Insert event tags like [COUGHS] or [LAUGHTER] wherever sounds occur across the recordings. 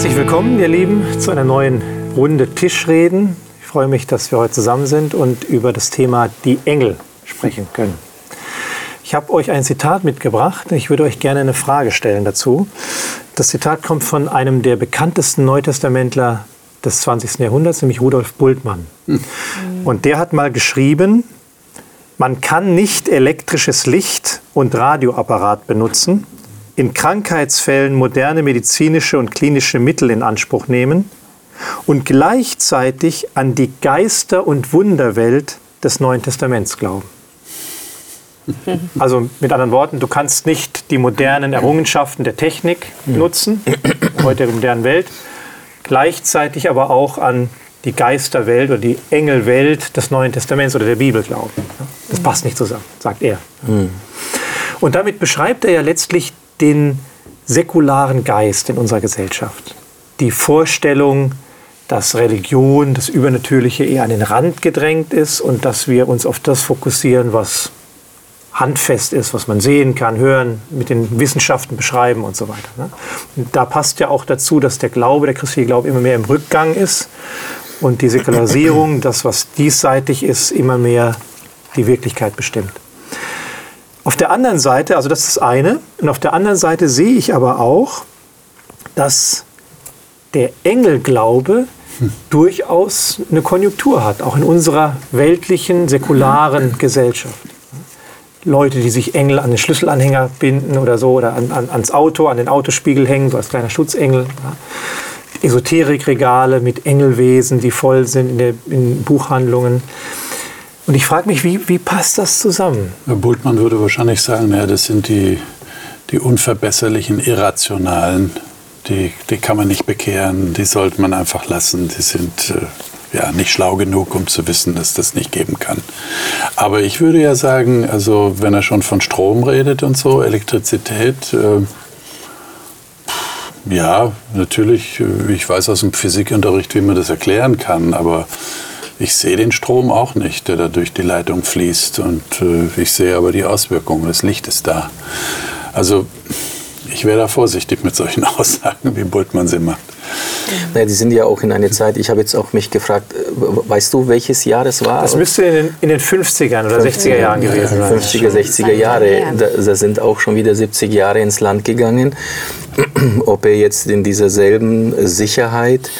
Herzlich willkommen, ihr Lieben, zu einer neuen Runde Tischreden. Ich freue mich, dass wir heute zusammen sind und über das Thema die Engel sprechen können. Ich habe euch ein Zitat mitgebracht. Ich würde euch gerne eine Frage stellen dazu. Das Zitat kommt von einem der bekanntesten Neutestamentler des 20. Jahrhunderts, nämlich Rudolf Bultmann. Und der hat mal geschrieben, man kann nicht elektrisches Licht und Radioapparat benutzen, in Krankheitsfällen moderne medizinische und klinische Mittel in Anspruch nehmen und gleichzeitig an die Geister- und Wunderwelt des Neuen Testaments glauben. Also mit anderen Worten, du kannst nicht die modernen Errungenschaften der Technik nutzen, heute der modernen Welt, gleichzeitig aber auch an die Geisterwelt oder die Engelwelt des Neuen Testaments oder der Bibel glauben. Das passt nicht zusammen, sagt er. Und damit beschreibt er ja letztlich den säkularen Geist in unserer Gesellschaft. Die Vorstellung, dass Religion, das Übernatürliche eher an den Rand gedrängt ist und dass wir uns auf das fokussieren, was handfest ist, was man sehen kann, hören, mit den Wissenschaften beschreiben und so weiter. Ne? Und da passt ja auch dazu, dass der Glaube, der christliche Glaube immer mehr im Rückgang ist und die Säkularisierung, das, was diesseitig ist, immer mehr die Wirklichkeit bestimmt. Auf der anderen Seite, also das ist das eine, und auf der anderen Seite sehe ich aber auch, dass der Engelglaube hm. durchaus eine Konjunktur hat, auch in unserer weltlichen, säkularen Gesellschaft. Leute, die sich Engel an den Schlüsselanhänger binden oder so, oder an, an, ans Auto, an den Autospiegel hängen, so als kleiner Schutzengel. Ja. Esoterikregale mit Engelwesen, die voll sind in, der, in Buchhandlungen. Und ich frage mich, wie, wie passt das zusammen? Herr Bultmann würde wahrscheinlich sagen, ja, das sind die, die unverbesserlichen, irrationalen, die, die kann man nicht bekehren, die sollte man einfach lassen, die sind äh, ja, nicht schlau genug, um zu wissen, dass das nicht geben kann. Aber ich würde ja sagen, also wenn er schon von Strom redet und so, Elektrizität, äh, ja, natürlich, äh, ich weiß aus dem Physikunterricht, wie man das erklären kann, aber ich sehe den Strom auch nicht, der da durch die Leitung fließt. Und äh, ich sehe aber die Auswirkungen. Das Licht ist da. Also ich wäre da vorsichtig mit solchen [LAUGHS] Aussagen, wie Bultmann sie macht. Naja, die sind ja auch in einer Zeit, ich habe jetzt auch mich gefragt, äh, weißt du, welches Jahr das war? Das müsste in den, in den 50ern oder 60er Jahren gewesen sein. 50er, 60er Jahre. Da, da, sind auch schon wieder 70 Jahre ins Land gegangen. [CLEARS THROAT] Ob er jetzt in dieser selben Sicherheit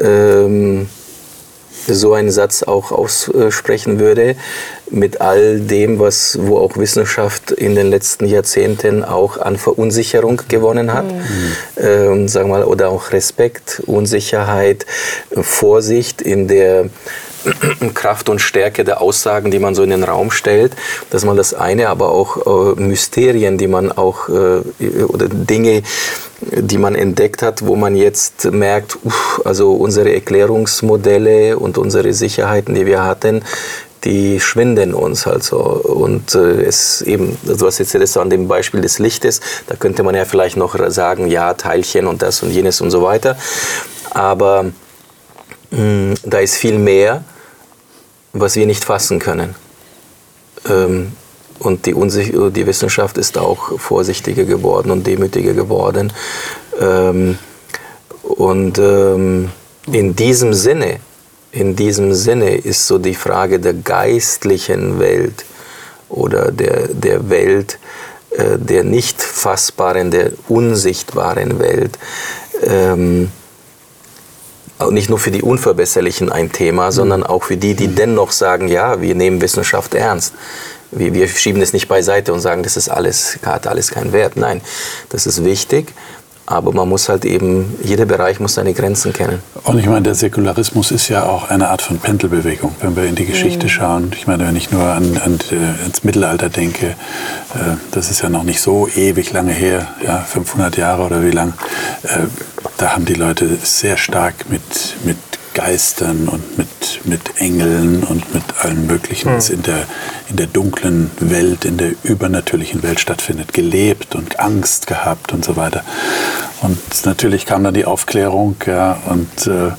ähm, so einen Satz auch aussprechen würde, mit all dem, was, wo auch Wissenschaft in den letzten Jahrzehnten auch an Verunsicherung gewonnen hat, mhm. ähm, sagen wir mal, oder auch Respekt, Unsicherheit, Vorsicht in der [CLEARS THROAT] Kraft und Stärke der Aussagen, die man so in den Raum stellt, dass man das eine, aber auch äh, Mysterien, die man auch äh, oder Dinge, die man entdeckt hat, wo man jetzt merkt, uff, also unsere Erklärungsmodelle und unsere Sicherheiten, die wir hatten, die schwinden uns halt so. Und äh, es eben, also was jetzt das an dem Beispiel des Lichtes, da könnte man ja vielleicht noch sagen, ja, Teilchen und das und jenes und so weiter. Aber mh, hm, da ist viel mehr, was wir nicht fassen können. Ähm, und die, die Wissenschaft ist auch vorsichtiger geworden und demütiger geworden. Ähm, und ähm, in diesem Sinne, in diesem Sinne ist so die Frage der geistlichen Welt oder der, der Welt, äh, der nicht fassbaren, der unsichtbaren Welt, ähm, nicht nur für die Unverbesserlichen ein Thema, sondern auch für die, die mhm. dennoch sagen, ja, wir nehmen Wissenschaft ernst wir, wir schieben es nicht beiseite und sagen, das ist alles, hat alles keinen Wert. Nein, das ist wichtig. Aber man muss halt eben, jeder Bereich muss seine Grenzen kennen. Und ich meine, der Säkularismus ist ja auch eine Art von Pendelbewegung, wenn wir in die Geschichte mhm. schauen. Ich meine, wenn ich nur an, an, äh, ans Mittelalter denke, äh, das ist ja noch nicht so ewig lange her, ja, 500 Jahre oder wie lang, äh, da haben die Leute sehr stark mit, mit Geistern und mit, mit Engeln und mit allem Möglichen, was hm. in der, in der dunklen Welt, in der übernatürlichen Welt stattfindet, gelebt und Angst gehabt und so weiter. Und natürlich kam dann die Aufklärung ja, und äh,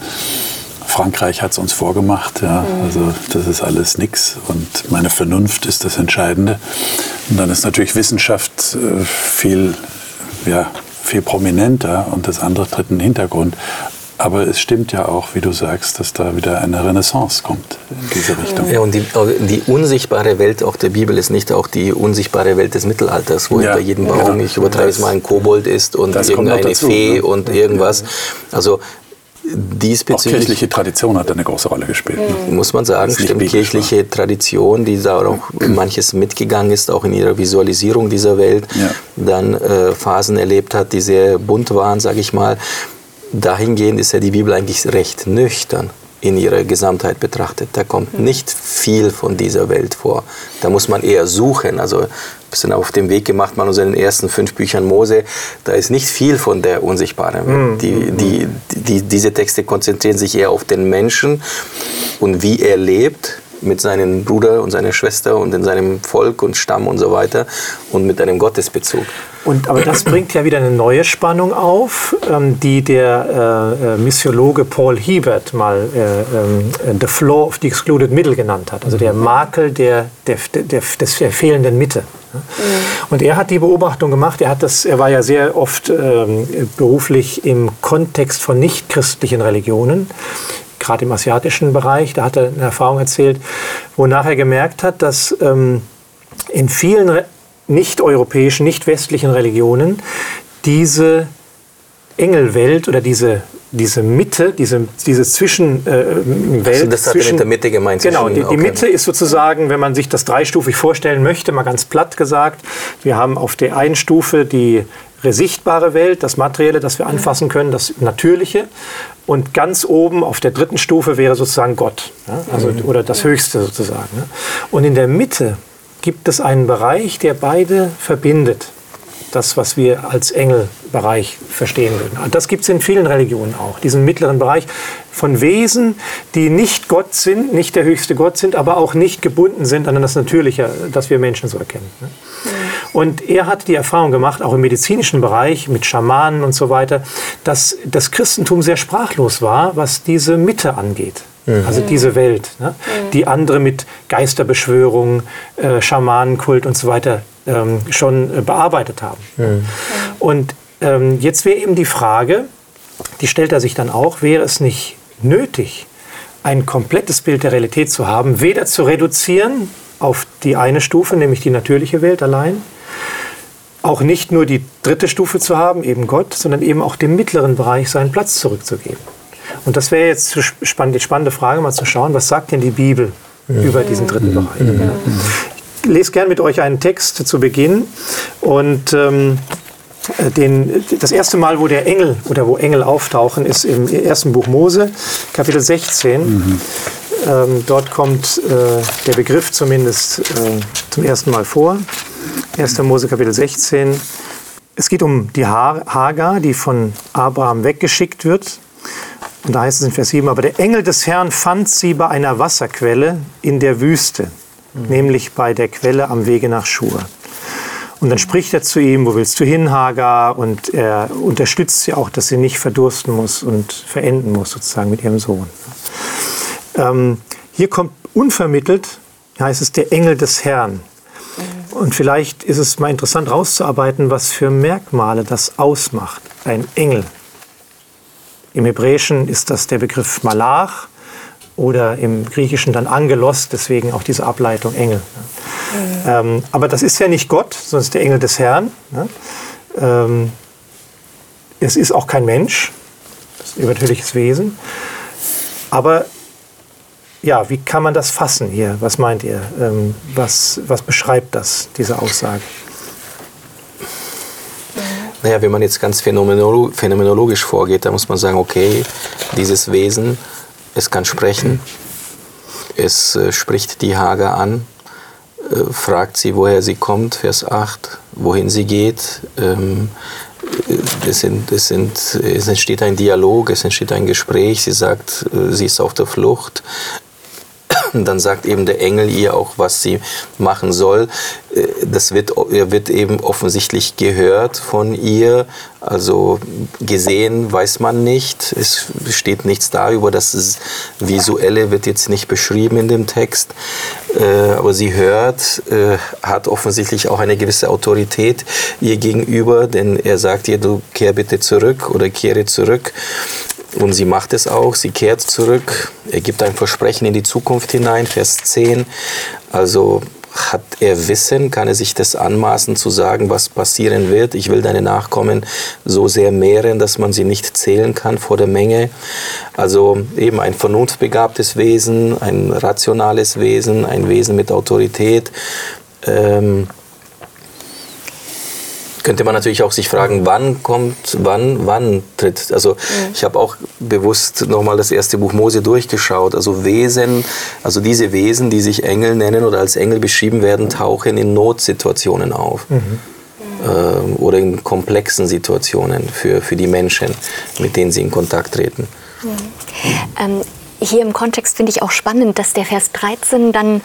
Frankreich hat es uns vorgemacht. Ja, hm. also das ist alles nichts und meine Vernunft ist das Entscheidende. Und dann ist natürlich Wissenschaft äh, viel ja, viel prominenter und das andere tritt in den Hintergrund. Aber es stimmt ja auch, wie du sagst, dass da wieder eine Renaissance kommt in diese Richtung. Ja, und die, die unsichtbare Welt auch der Bibel ist nicht auch die unsichtbare Welt des Mittelalters, wo ja. hinter jedem Baum, ja. ich übertreibe es mal, ein Kobold ist und irgendeine dazu, Fee ne? und irgendwas. Also diesbezüglich. Auch kirchliche Tradition hat eine große Rolle gespielt. Mhm. Muss man sagen, stimmt. Kirchliche war. Tradition, die da auch [CLEARS THROAT] manches mitgegangen ist, auch in ihrer Visualisierung dieser Welt, ja. dann äh, Phasen erlebt hat, die sehr bunt waren, sage ich mal. Dahingehend ist ja die Bibel eigentlich recht nüchtern in ihrer Gesamtheit betrachtet. Da kommt mhm. nicht viel von dieser Welt vor. Da muss man eher suchen. Also wir sind auf dem Weg gemacht, mal unseren ersten fünf Büchern Mose. Da ist nicht viel von der unsichtbaren Welt. Mhm. Die, die, die, diese Texte konzentrieren sich eher auf den Menschen und wie er lebt mit seinem Bruder und seiner Schwester und in seinem Volk und Stamm und so weiter und mit einem Gottesbezug. Und, aber das [COUGHS] bringt ja wieder eine neue Spannung auf, ähm, die der äh, äh Missiologe Paul Hebert mal äh, äh, The Flaw of the Excluded Middle genannt hat, also der Makel der, der, der, des, der fehlenden Mitte. Mhm. Und er hat die Beobachtung gemacht, er, hat das, er war ja sehr oft ähm, beruflich im Kontext von nichtchristlichen Religionen, gerade im asiatischen Bereich, da hat er eine Erfahrung erzählt, wonach er gemerkt hat, dass ähm, in vielen nicht-europäischen, nicht-westlichen Religionen diese Engelwelt oder diese, diese Mitte, diese, diese Zwischenwelt. Äh, also das hat zwischen, mit der Mitte gemeint. Genau, die, die okay. Mitte ist sozusagen, wenn man sich das dreistufig vorstellen möchte, mal ganz platt gesagt, wir haben auf der einen Stufe die sichtbare Welt, das Materielle, das wir anfassen können, das Natürliche. Und ganz oben auf der dritten Stufe wäre sozusagen Gott, ja? also, mhm. oder das Höchste sozusagen. Und in der Mitte gibt es einen Bereich, der beide verbindet. Das, was wir als Engelbereich verstehen würden. Das gibt es in vielen Religionen auch, diesen mittleren Bereich von Wesen, die nicht Gott sind, nicht der höchste Gott sind, aber auch nicht gebunden sind an das Natürliche, das wir Menschen so erkennen. Ne? Und er hat die Erfahrung gemacht, auch im medizinischen Bereich mit Schamanen und so weiter, dass das Christentum sehr sprachlos war, was diese Mitte angeht. Mhm. Also diese Welt, ne? Mhm. die andere mit Geisterbeschwörung, äh, Schamanenkult und so weiter ähm, schon äh, bearbeitet haben. Mhm. Und ähm, jetzt wäre eben die Frage, die stellt er sich dann auch, wäre es nicht nötig, ein komplettes Bild der Realität zu haben, weder zu reduzieren auf die eine Stufe, nämlich die natürliche Welt allein, auch nicht nur die dritte Stufe zu haben, eben Gott, sondern eben auch dem mittleren Bereich seinen Platz zurückzugeben. Und das wäre jetzt die spannende Frage, mal zu schauen, was sagt denn die Bibel ja. über diesen dritten mhm. Bereich? Mhm. Ich lese gern mit euch einen Text zu Beginn und ähm, den, das erste Mal, wo der Engel oder wo Engel auftauchen, ist im ersten Buch Mose, Kapitel 16. Mhm. Ähm, dort kommt äh, der Begriff zumindest äh, zum ersten Mal vor. 1. Mose Kapitel 16. Es geht um die Hagar, die von Abraham weggeschickt wird und da heißt es in Vers 7, aber der Engel des Herrn fand sie bei einer Wasserquelle in der Wüste, mhm. nämlich bei der Quelle am Wege nach Schur. Und dann spricht er zu ihm, wo willst du hin, Hagar? Und er unterstützt sie auch, dass sie nicht verdursten muss und verenden muss, sozusagen mit ihrem Sohn. Ähm, hier kommt unvermittelt, heißt es, der Engel des Herrn. Und vielleicht ist es mal interessant rauszuarbeiten, was für Merkmale das ausmacht, ein Engel. Im Hebräischen ist das der Begriff Malach oder im Griechischen dann Angelos, deswegen auch diese Ableitung Engel. Mhm. Ähm, aber das ist ja nicht Gott, sondern es ist der Engel des Herrn. Ne? Ähm, es ist auch kein Mensch, das ist ein übernatürliches Wesen. Aber ja, wie kann man das fassen hier? Was meint ihr? Ähm, was, was beschreibt das, diese Aussage? Naja, wenn man jetzt ganz phänomenologisch vorgeht, dann muss man sagen, okay, dieses Wesen, es kann sprechen, es äh, spricht die Hager an, äh, fragt sie, woher sie kommt, Vers 8, wohin sie geht. Ähm, äh, es, sind, es, sind, es entsteht ein Dialog, es entsteht ein Gespräch, sie sagt, äh, sie ist auf der Flucht. Dann sagt eben der Engel ihr auch, was sie machen soll. Äh, das wird, wird eben offensichtlich gehört von ihr, also gesehen weiß man nicht. Es steht nichts da über das Visuelle, wird jetzt nicht beschrieben in dem Text. Äh, aber sie hört, äh, hat offensichtlich auch eine gewisse Autorität ihr gegenüber, denn er sagt ihr, du kehr bitte zurück oder kehre zurück. Und sie macht es auch, sie kehrt zurück. Er gibt ein Versprechen in die Zukunft hinein, Vers 10. Also hat er Wissen, kann er sich das anmaßen zu sagen, was passieren wird. Ich will deine Nachkommen so sehr mehren, dass man sie nicht zählen kann vor der Menge. Also eben ein vernunftbegabtes Wesen, ein rationales Wesen, ein Wesen mit Autorität. Ähm, könnte man natürlich auch sich fragen, wann kommt, wann, wann tritt. Also mhm. ich habe auch bewusst nochmal das erste Buch Mose durchgeschaut. Also Wesen, also diese Wesen, die sich Engel nennen oder als Engel beschrieben werden, tauchen in Notsituationen auf. Mhm. Ähm, oder in komplexen Situationen für, für die Menschen, mit denen sie in Kontakt treten. Mhm. Ähm, hier im Kontext finde ich auch spannend, dass der Vers 13 dann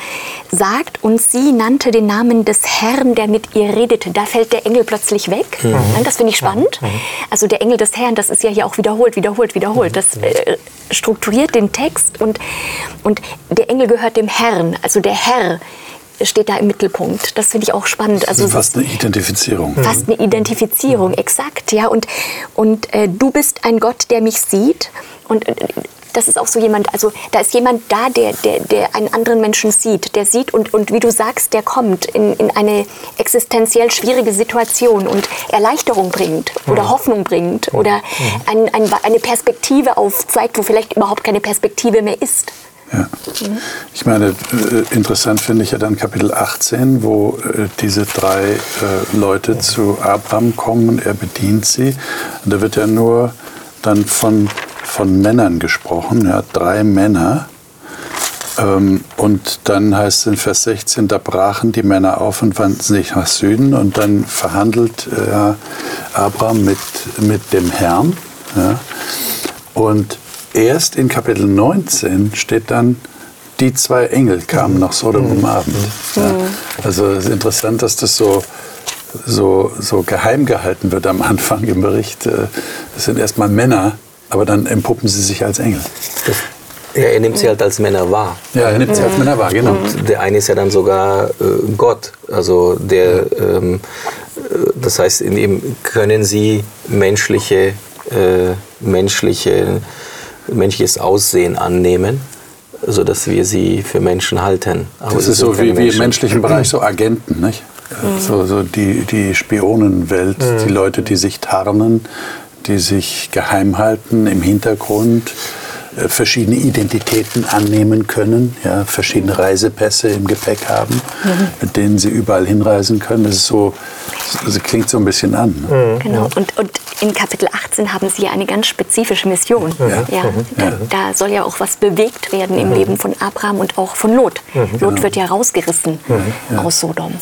sagt, und sie nannte den Namen des Herrn, der mit ihr redete. Da fällt der Engel plötzlich weg. Mhm. Das finde ich spannend. Mhm. Also der Engel des Herrn, das ist ja hier auch wiederholt, wiederholt, wiederholt. Das äh, strukturiert den Text und, und der Engel gehört dem Herrn. Also der Herr steht da im Mittelpunkt. Das finde ich auch spannend. Also fast eine Identifizierung. Fast eine Identifizierung, exakt, ja. Und, und äh, du bist ein Gott, der mich sieht. Und äh, das ist auch so jemand, also da ist jemand da, der, der, der einen anderen Menschen sieht, der sieht und, und wie du sagst, der kommt in, in eine existenziell schwierige Situation und Erleichterung bringt oder mhm. Hoffnung bringt oder mhm. ein, ein, eine Perspektive aufzeigt, wo vielleicht überhaupt keine Perspektive mehr ist. Ja. Ich meine, äh, interessant finde ich ja dann Kapitel 18, wo äh, diese drei äh, Leute zu Abraham kommen, er bedient sie. Und da wird ja nur dann von von Männern gesprochen, ja, drei Männer. Ähm, und dann heißt es in Vers 16, da brachen die Männer auf und wandten sich nach Süden und dann verhandelt äh, Abraham mit, mit dem Herrn. Ja. Und erst in Kapitel 19 steht dann, die zwei Engel kamen nach Sodom am Abend. Ja. Also es ist interessant, dass das so, so, so geheim gehalten wird am Anfang im Bericht. Äh, es sind erstmal Männer, aber dann empuppen sie sich als Engel. Ja, er nimmt sie halt als Männer wahr. Ja, er nimmt sie als Männer wahr, genau. Und der eine ist ja dann sogar äh, Gott. Also der, ähm, äh, das heißt, in ihm können sie menschliche, äh, menschliche, menschliches Aussehen annehmen sodass wir sie für Menschen halten. Aber das ist so wie, wie, im menschlichen Bereich so Agenten, nicht? Mhm. So, so die, die Spionenwelt, mhm. die Leute, die sich tarnen, die sich geheim halten im Hintergrund, äh, verschiedene Identitäten annehmen können, ja, verschiedene Reisepässe im Gepäck haben, mhm. mit denen sie überall hinreisen können. Das ist so, das klingt so ein bisschen an. Ne? Mhm. Genau. Und, und in Kapitel 18 haben Sie ja eine ganz spezifische Mission. Ja. Ja, mhm. da, da, soll ja auch was bewegt werden im mhm. Leben von Abraham und auch von Lot. Mhm. Lot genau. wird ja rausgerissen mhm. aus Sodom.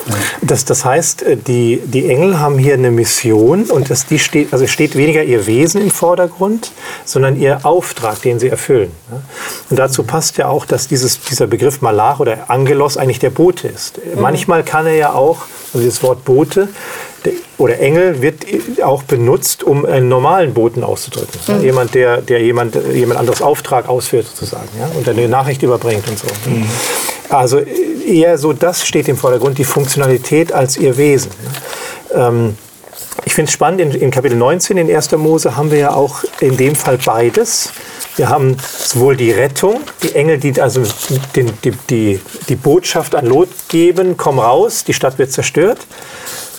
Das, das heißt, äh, die, die Engel haben hier eine Mission und das, die steht, also steht weniger ihr Wesen im Vordergrund, sondern ihr Auftrag, den sie erfüllen. Und dazu passt ja auch, dass dieses, dieser Begriff Malach oder Angelos eigentlich der Bote ist. Manchmal kann er ja auch, also das Wort Bote, oder Engel wird auch benutzt, um einen normalen Boten auszudrücken. Mhm. jemand, der, der jemand, jemand anderes Auftrag ausführt sozusagen ja? und dann eine Nachricht überbringt und so. Mhm. Also eher so, das steht im Vordergrund, die Funktionalität als ihr Wesen. Ähm, ich finde es spannend, in, in, Kapitel 19 in 1. Mose haben wir ja auch in dem Fall beides. Wir haben sowohl die Rettung, die Engel, die also den, die, die, die Botschaft an Lot geben, komm raus, die Stadt wird zerstört.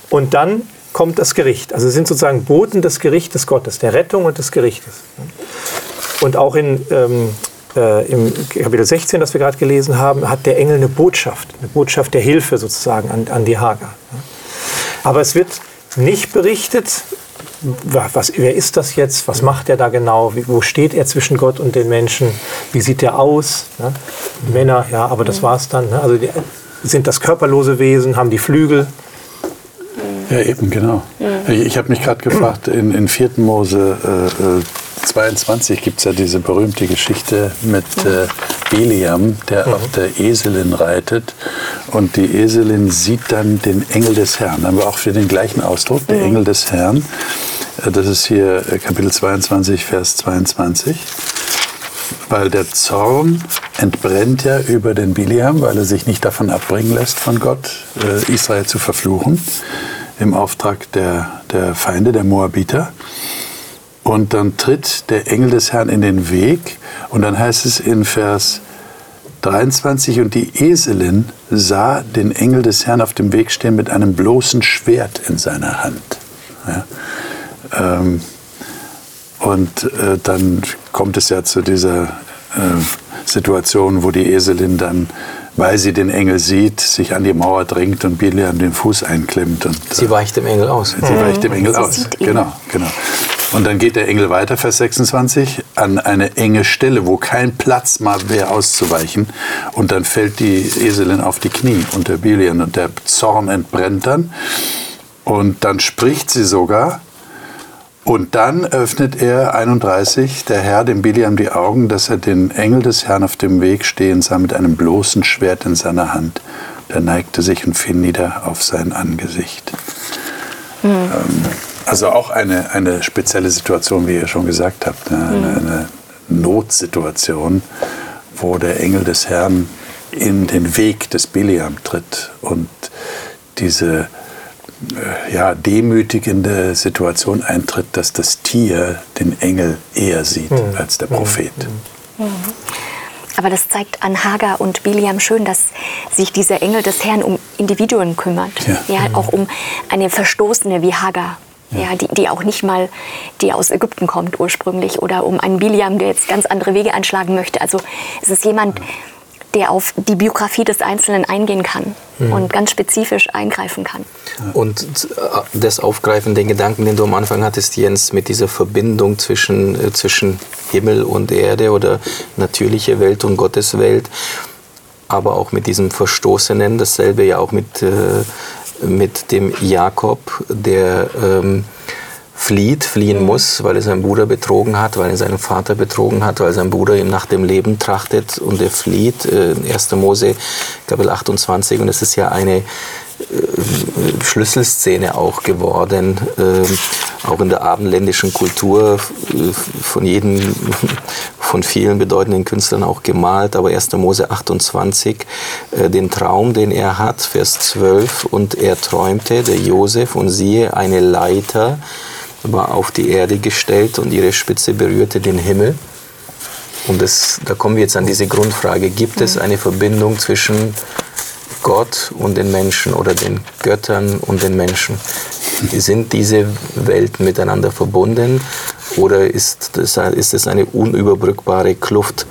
Und dann kommt das Gericht. Also sind sozusagen Boten des Gerichtes Gottes, der Rettung und des Gerichtes. Und auch in, ähm, äh, im Kapitel 16, das wir gerade gelesen haben, hat der Engel eine Botschaft, eine Botschaft der Hilfe sozusagen an, an die Hager. Aber es wird nicht berichtet, was, wer ist das jetzt? Was macht er da genau? Wo steht er zwischen Gott und den Menschen? Wie sieht er aus? Ne? Männer, ja, aber das war es dann. Ne? Also die, sind das körperlose Wesen, haben die Flügel. Ja, eben, genau. Mhm. Ich, ich habe mich gerade gefragt, in, in 4. Mose äh, 22 gibt es ja diese berühmte Geschichte mit, äh, Biliam, der mhm. auf der Eselin reitet. Und die Eselin sieht dann den Engel des Herrn. Da haben wir auch für den gleichen Ausdruck, der mhm. Engel des Herrn. Äh, das ist hier äh, Kapitel 22, Vers 22. Weil der Zorn entbrennt ja über den Biliam, weil er sich nicht davon abbringen lässt von Gott, äh, Israel zu verfluchen, im Auftrag der, der Feinde, der Moabiter. Und dann tritt der Engel des Herrn in den Weg und dann heißt es in Vers 23, und die Eselin sah den Engel des Herrn auf dem Weg stehen mit einem bloßen Schwert in seiner Hand. Ja. Ähm, und äh, dann kommt es ja zu dieser äh, Situation, wo die Eselin dann, weil sie den Engel sieht, sich an die Mauer drängt und Biliam den Fuß einklemmt. Und, äh, sie weicht dem Engel aus. Sie mhm. weicht dem Engel sie aus. Genau, genau. Und dann geht der Engel weiter, Vers 26, an eine enge Stelle, wo kein Platz mal wäre auszuweichen. Und dann fällt die Eselin auf die Knie unter Biliam und der Zorn entbrennt dann. Und dann spricht sie sogar, und dann öffnet er 31, der Herr, dem Biliam die Augen, dass er den Engel des Herrn auf dem Weg stehen sah mit einem bloßen Schwert in seiner Hand. Der neigte sich und fiel nieder auf sein Angesicht. Mhm. Also auch eine, eine spezielle Situation, wie ihr schon gesagt habt. Ne? Eine, mhm. eine Notsituation, wo der Engel des Herrn in den Weg des Biliam tritt und diese ja, demütigende Situation eintritt, dass das Tier den Engel eher sieht mhm. als der Prophet. Mhm. mhm. Aber das zeigt an Hagar und Biliam schön, dass sich dieser Engel des Herrn um Individuen kümmert. Ja, ja auch um eine Verstoßene wie Hagar. Ja. ja, die, die auch nicht mal, die aus Ägypten kommt ursprünglich, oder um einen Biliam, der jetzt ganz andere Wege einschlagen möchte. Also es ist jemand, der auf die Biografie des Einzelnen eingehen kann mhm. und ganz spezifisch eingreifen kann. Und äh, das Aufgreifen, den Gedanken, den du am Anfang hattest, Jens, mit dieser Verbindung zwischen, äh, zwischen Himmel und Erde oder natürliche Welt und Gottes Welt, aber auch mit diesem Verstoßenen, dasselbe ja auch mit, äh, mit dem Jakob, der... Ähm, flieht, fliehen muss, weil er seinen Bruder betrogen hat, weil er seinen Vater betrogen hat, weil sein Bruder ihm nach dem Leben trachtet und er flieht. Äh, 1. Mose Kapitel 28 und es ist ja eine äh, Schlüsselszene auch geworden, äh, auch in der abendländischen Kultur äh, von jedem, [LAUGHS] von vielen bedeutenden Künstlern auch gemalt, aber 1. Mose 28, äh, den Traum, den er hat, Vers 12, und er träumte, der Josef, und siehe, eine Leiter, war auf die Erde gestellt und ihre Spitze berührte den Himmel. Und das, da kommen wir jetzt an diese Grundfrage, gibt es eine Verbindung zwischen Gott und den Menschen oder den Göttern und den Menschen? Sind diese Welten miteinander verbunden oder ist es ist das eine unüberbrückbare Kluft?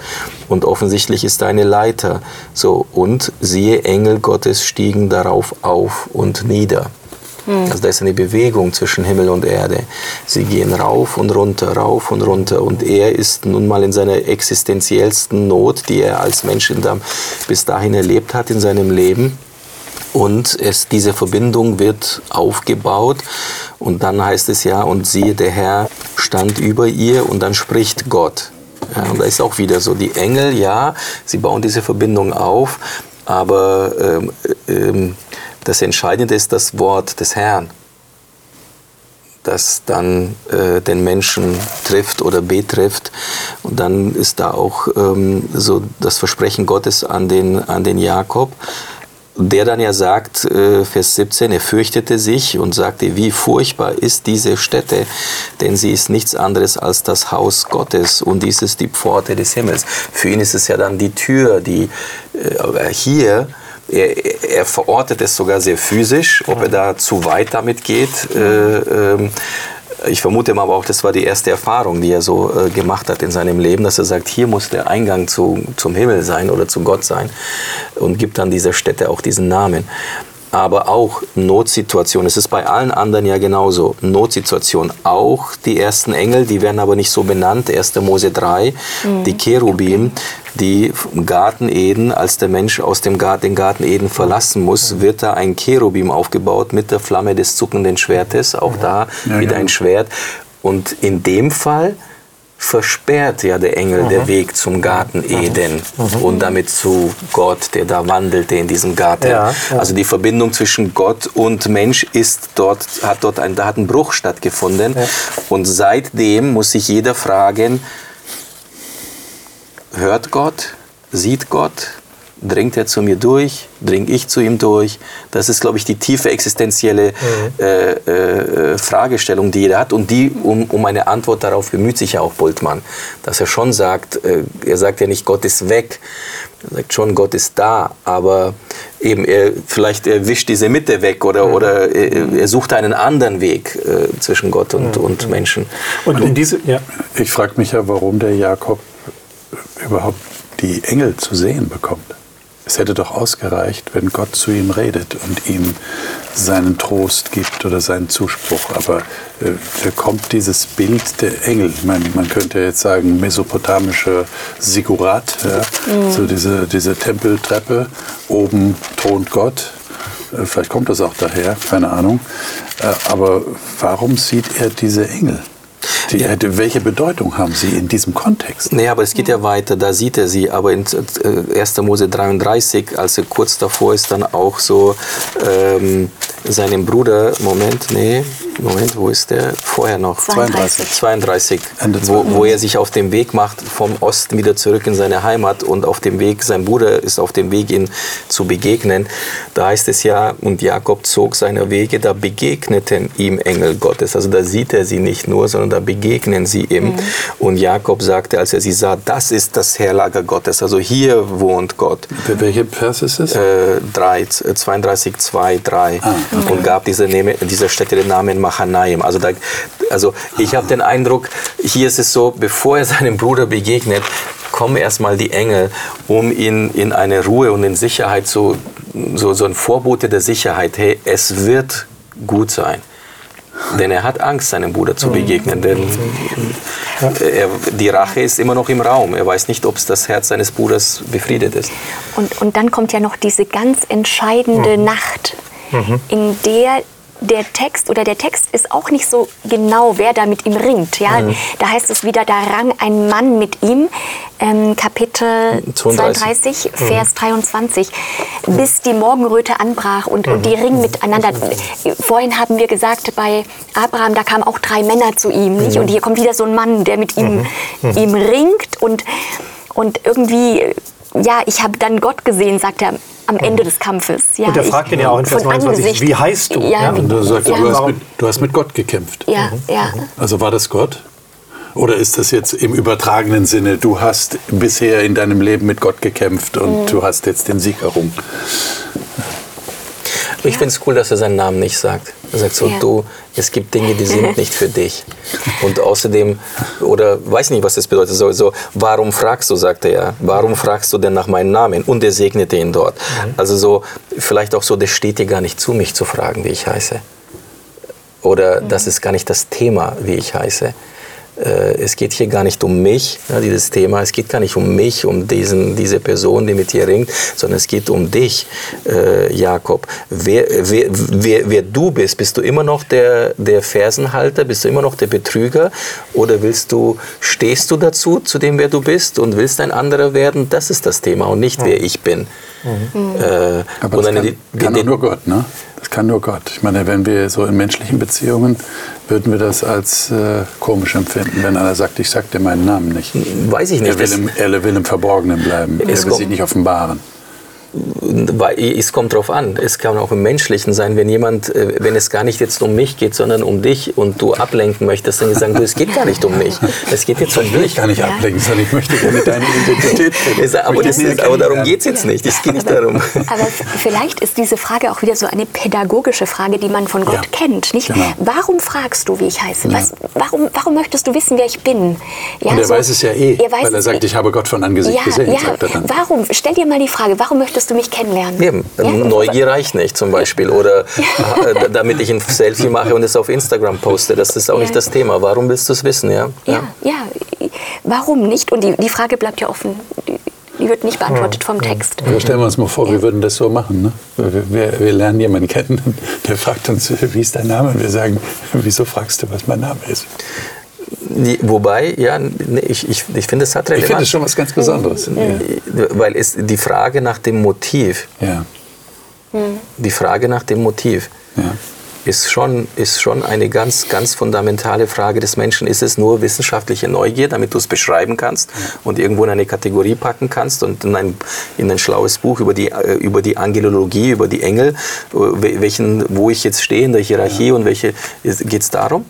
Und offensichtlich ist da eine Leiter. So, und siehe, Engel Gottes stiegen darauf auf und nieder. Mhm. Also da ist eine Bewegung zwischen Himmel und Erde. Sie gehen rauf und runter, rauf und runter. Und er ist nun mal in seiner existenziellsten Not, die er als Mensch bis dahin erlebt hat in seinem Leben. Und es, diese Verbindung wird aufgebaut. Und dann heißt es ja, und siehe, der Herr stand über ihr und dann spricht Gott. Ja, und da ist auch wieder so, die Engel, ja, sie bauen diese Verbindung auf, aber ähm, ähm, das Entscheidende ist das Wort des Herrn, das dann äh, den Menschen trifft oder betrifft. Und dann ist da auch ähm, so das Versprechen Gottes an den, an den Jakob, der dann ja sagt, äh, Vers 17, er fürchtete sich und sagte, wie furchtbar ist diese Stätte, denn sie ist nichts anderes als das Haus Gottes und dies ist die Pforte des Himmels. Für ihn ist es ja dann die Tür, die äh, hier er, er, verortet es sogar sehr physisch, ob er da zu weit damit geht. Äh, äh, ich vermute mal aber auch, das war die erste Erfahrung, die er so äh, gemacht hat in seinem Leben, dass er sagt, hier muss der Eingang zu, zum Himmel sein oder zu Gott sein und gibt dann dieser Stätte auch diesen Namen aber auch Notsituationen. Es ist bei allen anderen ja genauso. Notsituation. Auch die ersten Engel, die werden aber nicht so benannt. 1. Mose 3, mhm. die Cherubim, die im Garten Eden, als der Mensch aus dem Garten, den Garten Eden verlassen muss, mhm. wird da ein Cherubim aufgebaut mit der Flamme des zuckenden Schwertes. Auch da ja, wieder ein Schwert. Und in dem Fall versperrt ja der Engel mhm. der Weg zum Garten mhm. Eden mhm. und damit zu Gott, der da wandelte in diesem Garten. Ja, ja. Also die Verbindung zwischen Gott und Mensch ist dort, hat dort ein, da hat ein Bruch stattgefunden. Ja. Und seitdem muss sich jeder fragen, hört Gott, sieht Gott, dringt er zu mir durch, dringe ich zu ihm durch. Das ist, glaube ich, die tiefe existenzielle mhm. äh, äh, Fragestellung, die jeder hat. Und die, um, um eine Antwort darauf bemüht sich ja auch Bultmann. Dass er schon sagt, äh, er sagt ja nicht, Gott ist weg. Er sagt schon, Gott ist da. Aber eben, er, vielleicht er wischt diese Mitte weg oder, mhm. oder er, er, sucht einen anderen Weg äh, zwischen Gott und, mhm. und Menschen. Und, und diese, ja. Ich frage mich ja, warum der Jakob überhaupt die Engel zu sehen bekommt. Es hätte doch ausgereicht, wenn Gott zu ihm redet und ihm seinen Trost gibt oder seinen Zuspruch. Aber äh, da kommt dieses Bild der Engel. Meine, man könnte jetzt sagen, mesopotamische Sigurat, ja? mhm. so diese, diese Tempeltreppe, oben thront Gott. Äh, vielleicht kommt das auch daher, keine Ahnung. Äh, aber warum sieht er diese Engel? Die, ja. Welche Bedeutung haben sie in diesem Kontext? Nee, aber es geht ja weiter, da sieht er sie. Aber in 1. Äh, Mose 33, als er kurz davor ist, dann auch so ähm, seinem Bruder, Moment, nee, Moment, wo ist der? Vorher noch. 32. 32. Wo, wo er sich auf dem Weg macht, vom Osten wieder zurück in seine Heimat und auf dem Weg, sein Bruder ist auf dem Weg, ihn zu begegnen. Da heißt es ja, und Jakob zog seine Wege, da begegneten ihm Engel Gottes. Also da sieht er sie nicht nur, sondern da begegnen sie ihm. Mhm. Und Jakob sagte, als er sie sah, das ist das Herrlager Gottes. Also hier wohnt Gott. Welche Vers ist es? Äh, 3, 32, 2, 3. Ah, okay. Und gab dieser, dieser Stätte den Namen Machanaim. Also, da, also ich habe den Eindruck, hier ist es so, bevor er seinem Bruder begegnet, kommen erstmal die Engel, um ihn in eine Ruhe und in Sicherheit, so, so, so ein Vorbote der Sicherheit, hey, es wird gut sein. Denn er hat Angst, seinem Bruder zu begegnen. Denn er, die Rache ist immer noch im Raum. Er weiß nicht, ob es das Herz seines Bruders befriedet ist. Und, und dann kommt ja noch diese ganz entscheidende mhm. Nacht, in der der Text oder der Text ist auch nicht so genau, wer da mit ihm ringt. Ja? Mhm. Da heißt es wieder, da rang ein Mann mit ihm, ähm, Kapitel 32, 32 mhm. Vers 23, bis die Morgenröte anbrach und, mhm. und die mhm. ringen miteinander. Vorhin haben wir gesagt, bei Abraham, da kamen auch drei Männer zu ihm. Nicht? Mhm. Und hier kommt wieder so ein Mann, der mit ihm, mhm. ihm ringt und, und irgendwie, ja, ich habe dann Gott gesehen, sagt er am Ende des Kampfes. Ja, und er fragt ihn ja auch in Vers 29, wie heißt du? Ja, und er sagt, ja. du, hast mit, du hast mit Gott gekämpft. Ja, mhm. ja. Also war das Gott? Oder ist das jetzt im übertragenen Sinne, du hast bisher in deinem Leben mit Gott gekämpft und mhm. du hast jetzt den Sieg errungen? Ich finde es cool, dass er seinen Namen nicht sagt. Er sagt so, ja. du, es gibt Dinge, die sind nicht für dich. Und außerdem, oder weiß nicht, was das bedeutet, so, so warum fragst du, sagt er ja, warum fragst du denn nach meinem Namen? Und er segnete ihn dort. Mhm. Also so, vielleicht auch so, das steht dir gar nicht zu, mich zu fragen, wie ich heiße. Oder mhm. das ist gar nicht das Thema, wie ich heiße. Äh, es geht hier gar nicht um mich, ja, dieses Thema, es geht gar nicht um mich, um diesen, diese Person, die mit dir ringt, sondern es geht um dich, äh, Jakob. Wer, wer, wer, wer, du bist, bist du immer noch der, der Fersenhalter, bist du immer noch der Betrüger oder willst du, stehst du dazu, zu dem, wer du bist und willst ein anderer werden? Das ist das Thema und nicht, wer ich bin. Mhm. Äh, Aber das kann, kann nur Gott, ne? Das kann nur Gott. Ich meine, wenn wir so in menschlichen Beziehungen, würden wir das als äh, komisch empfinden, wenn einer sagt, ich sag dir meinen Namen nicht. Weiß ich nicht. Er will, im, er will im Verborgenen bleiben. Er will sich nicht offenbaren es kommt drauf an. Es kann auch im Menschlichen sein, wenn jemand, äh, wenn es gar nicht jetzt um mich geht, sondern um dich und du ablenken möchtest, dann sagen du, es geht gar nicht um mich. Es geht jetzt um dich. Ich kann nicht ja. ablenken, sondern ich möchte gerne deine Identität aber, ist, aber, darum geht es jetzt nicht. Es geht nicht darum. Aber vielleicht ist diese Frage auch wieder so eine pädagogische Frage, die man von Gott ja. kennt. Nicht? Genau. Warum fragst du, wie ich heiße? Was, warum, warum möchtest du wissen, wer ich bin? Ja, und er so, weiß es ja eh, weil er sagt, ich habe Gott von Angesicht gesehen. Sagt er dann. Warum? Stell dir mal die Frage, warum möchtest du mich kennenlernen? Eben. Ja? Neugier reicht nicht zum Beispiel. Oder [LAUGHS] äh, damit ich ein Selfie mache und es auf Instagram poste. Das ist auch ja. nicht das Thema. Warum willst du es wissen? Ja? ja, ja. Warum nicht? Und die, die Frage bleibt ja offen. Die wird nicht beantwortet vom Text. Ja, stellen wir uns mal vor, wir würden das so machen. Ne? Wir, wir, wir, lernen jemanden kennen, der fragt uns, wie ist dein Name? Und wir sagen, [LAUGHS] wieso fragst du, was mein Name ist? Die, wobei, ja, nee, ich, ich, ich finde, es hat Relevanz. Ich finde es schon was ganz Besonderes. Ja. Weil es die Frage nach dem Motiv, ja. die Frage nach dem Motiv, ja. ist, schon, ist schon eine ganz, ganz fundamentale Frage des Menschen. Ist es nur wissenschaftliche Neugier, damit du es beschreiben kannst und irgendwo in eine Kategorie packen kannst und in ein, in ein schlaues Buch über die, äh, über die Angelologie, über die Engel, äh, welchen, wo ich jetzt stehe in der Hierarchie und welche, geht es darum?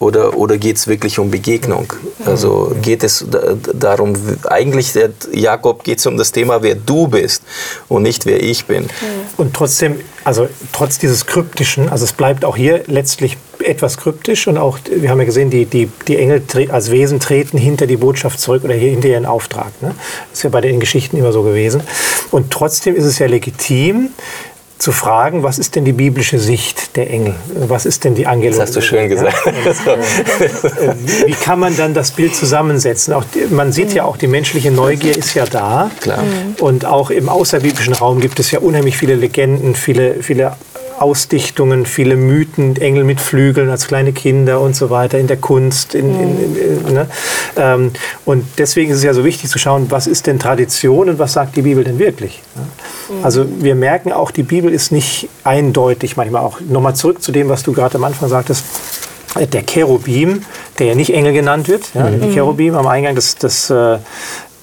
Oder, oder geht es wirklich um Begegnung? Also geht es darum, eigentlich, der Jakob geht es um das Thema, wer du bist und nicht wer ich bin. Und trotzdem, also trotz dieses Kryptischen, also es bleibt auch hier letztlich etwas kryptisch und auch, wir haben ja gesehen, die, die, die Engel als Wesen treten hinter die Botschaft zurück oder hinter ihren Auftrag. Ne? Das ist ja bei den Geschichten immer so gewesen. Und trotzdem ist es ja legitim, zu fragen, was ist denn die biblische Sicht der Engel? Was ist denn die Angelologie? Das hast du schön gesagt. Ja? [LAUGHS] Wie kann man dann das Bild zusammensetzen? Auch, man sieht ja auch, die menschliche Neugier ist ja da. Klar. Und auch im außerbiblischen Raum gibt es ja unheimlich viele Legenden, viele, viele Ausdichtungen, viele Mythen, Engel mit Flügeln als kleine Kinder und so weiter in der Kunst. In, in, in, ne? ähm, und deswegen ist es ja so wichtig zu schauen, was ist denn Tradition und was sagt die Bibel denn wirklich? Ne? Also wir merken auch, die Bibel ist nicht eindeutig manchmal auch. Nochmal zurück zu dem, was du gerade am Anfang sagtest. Der Cherubim, der ja nicht Engel genannt wird, ja, die Cherubim am Eingang des, des,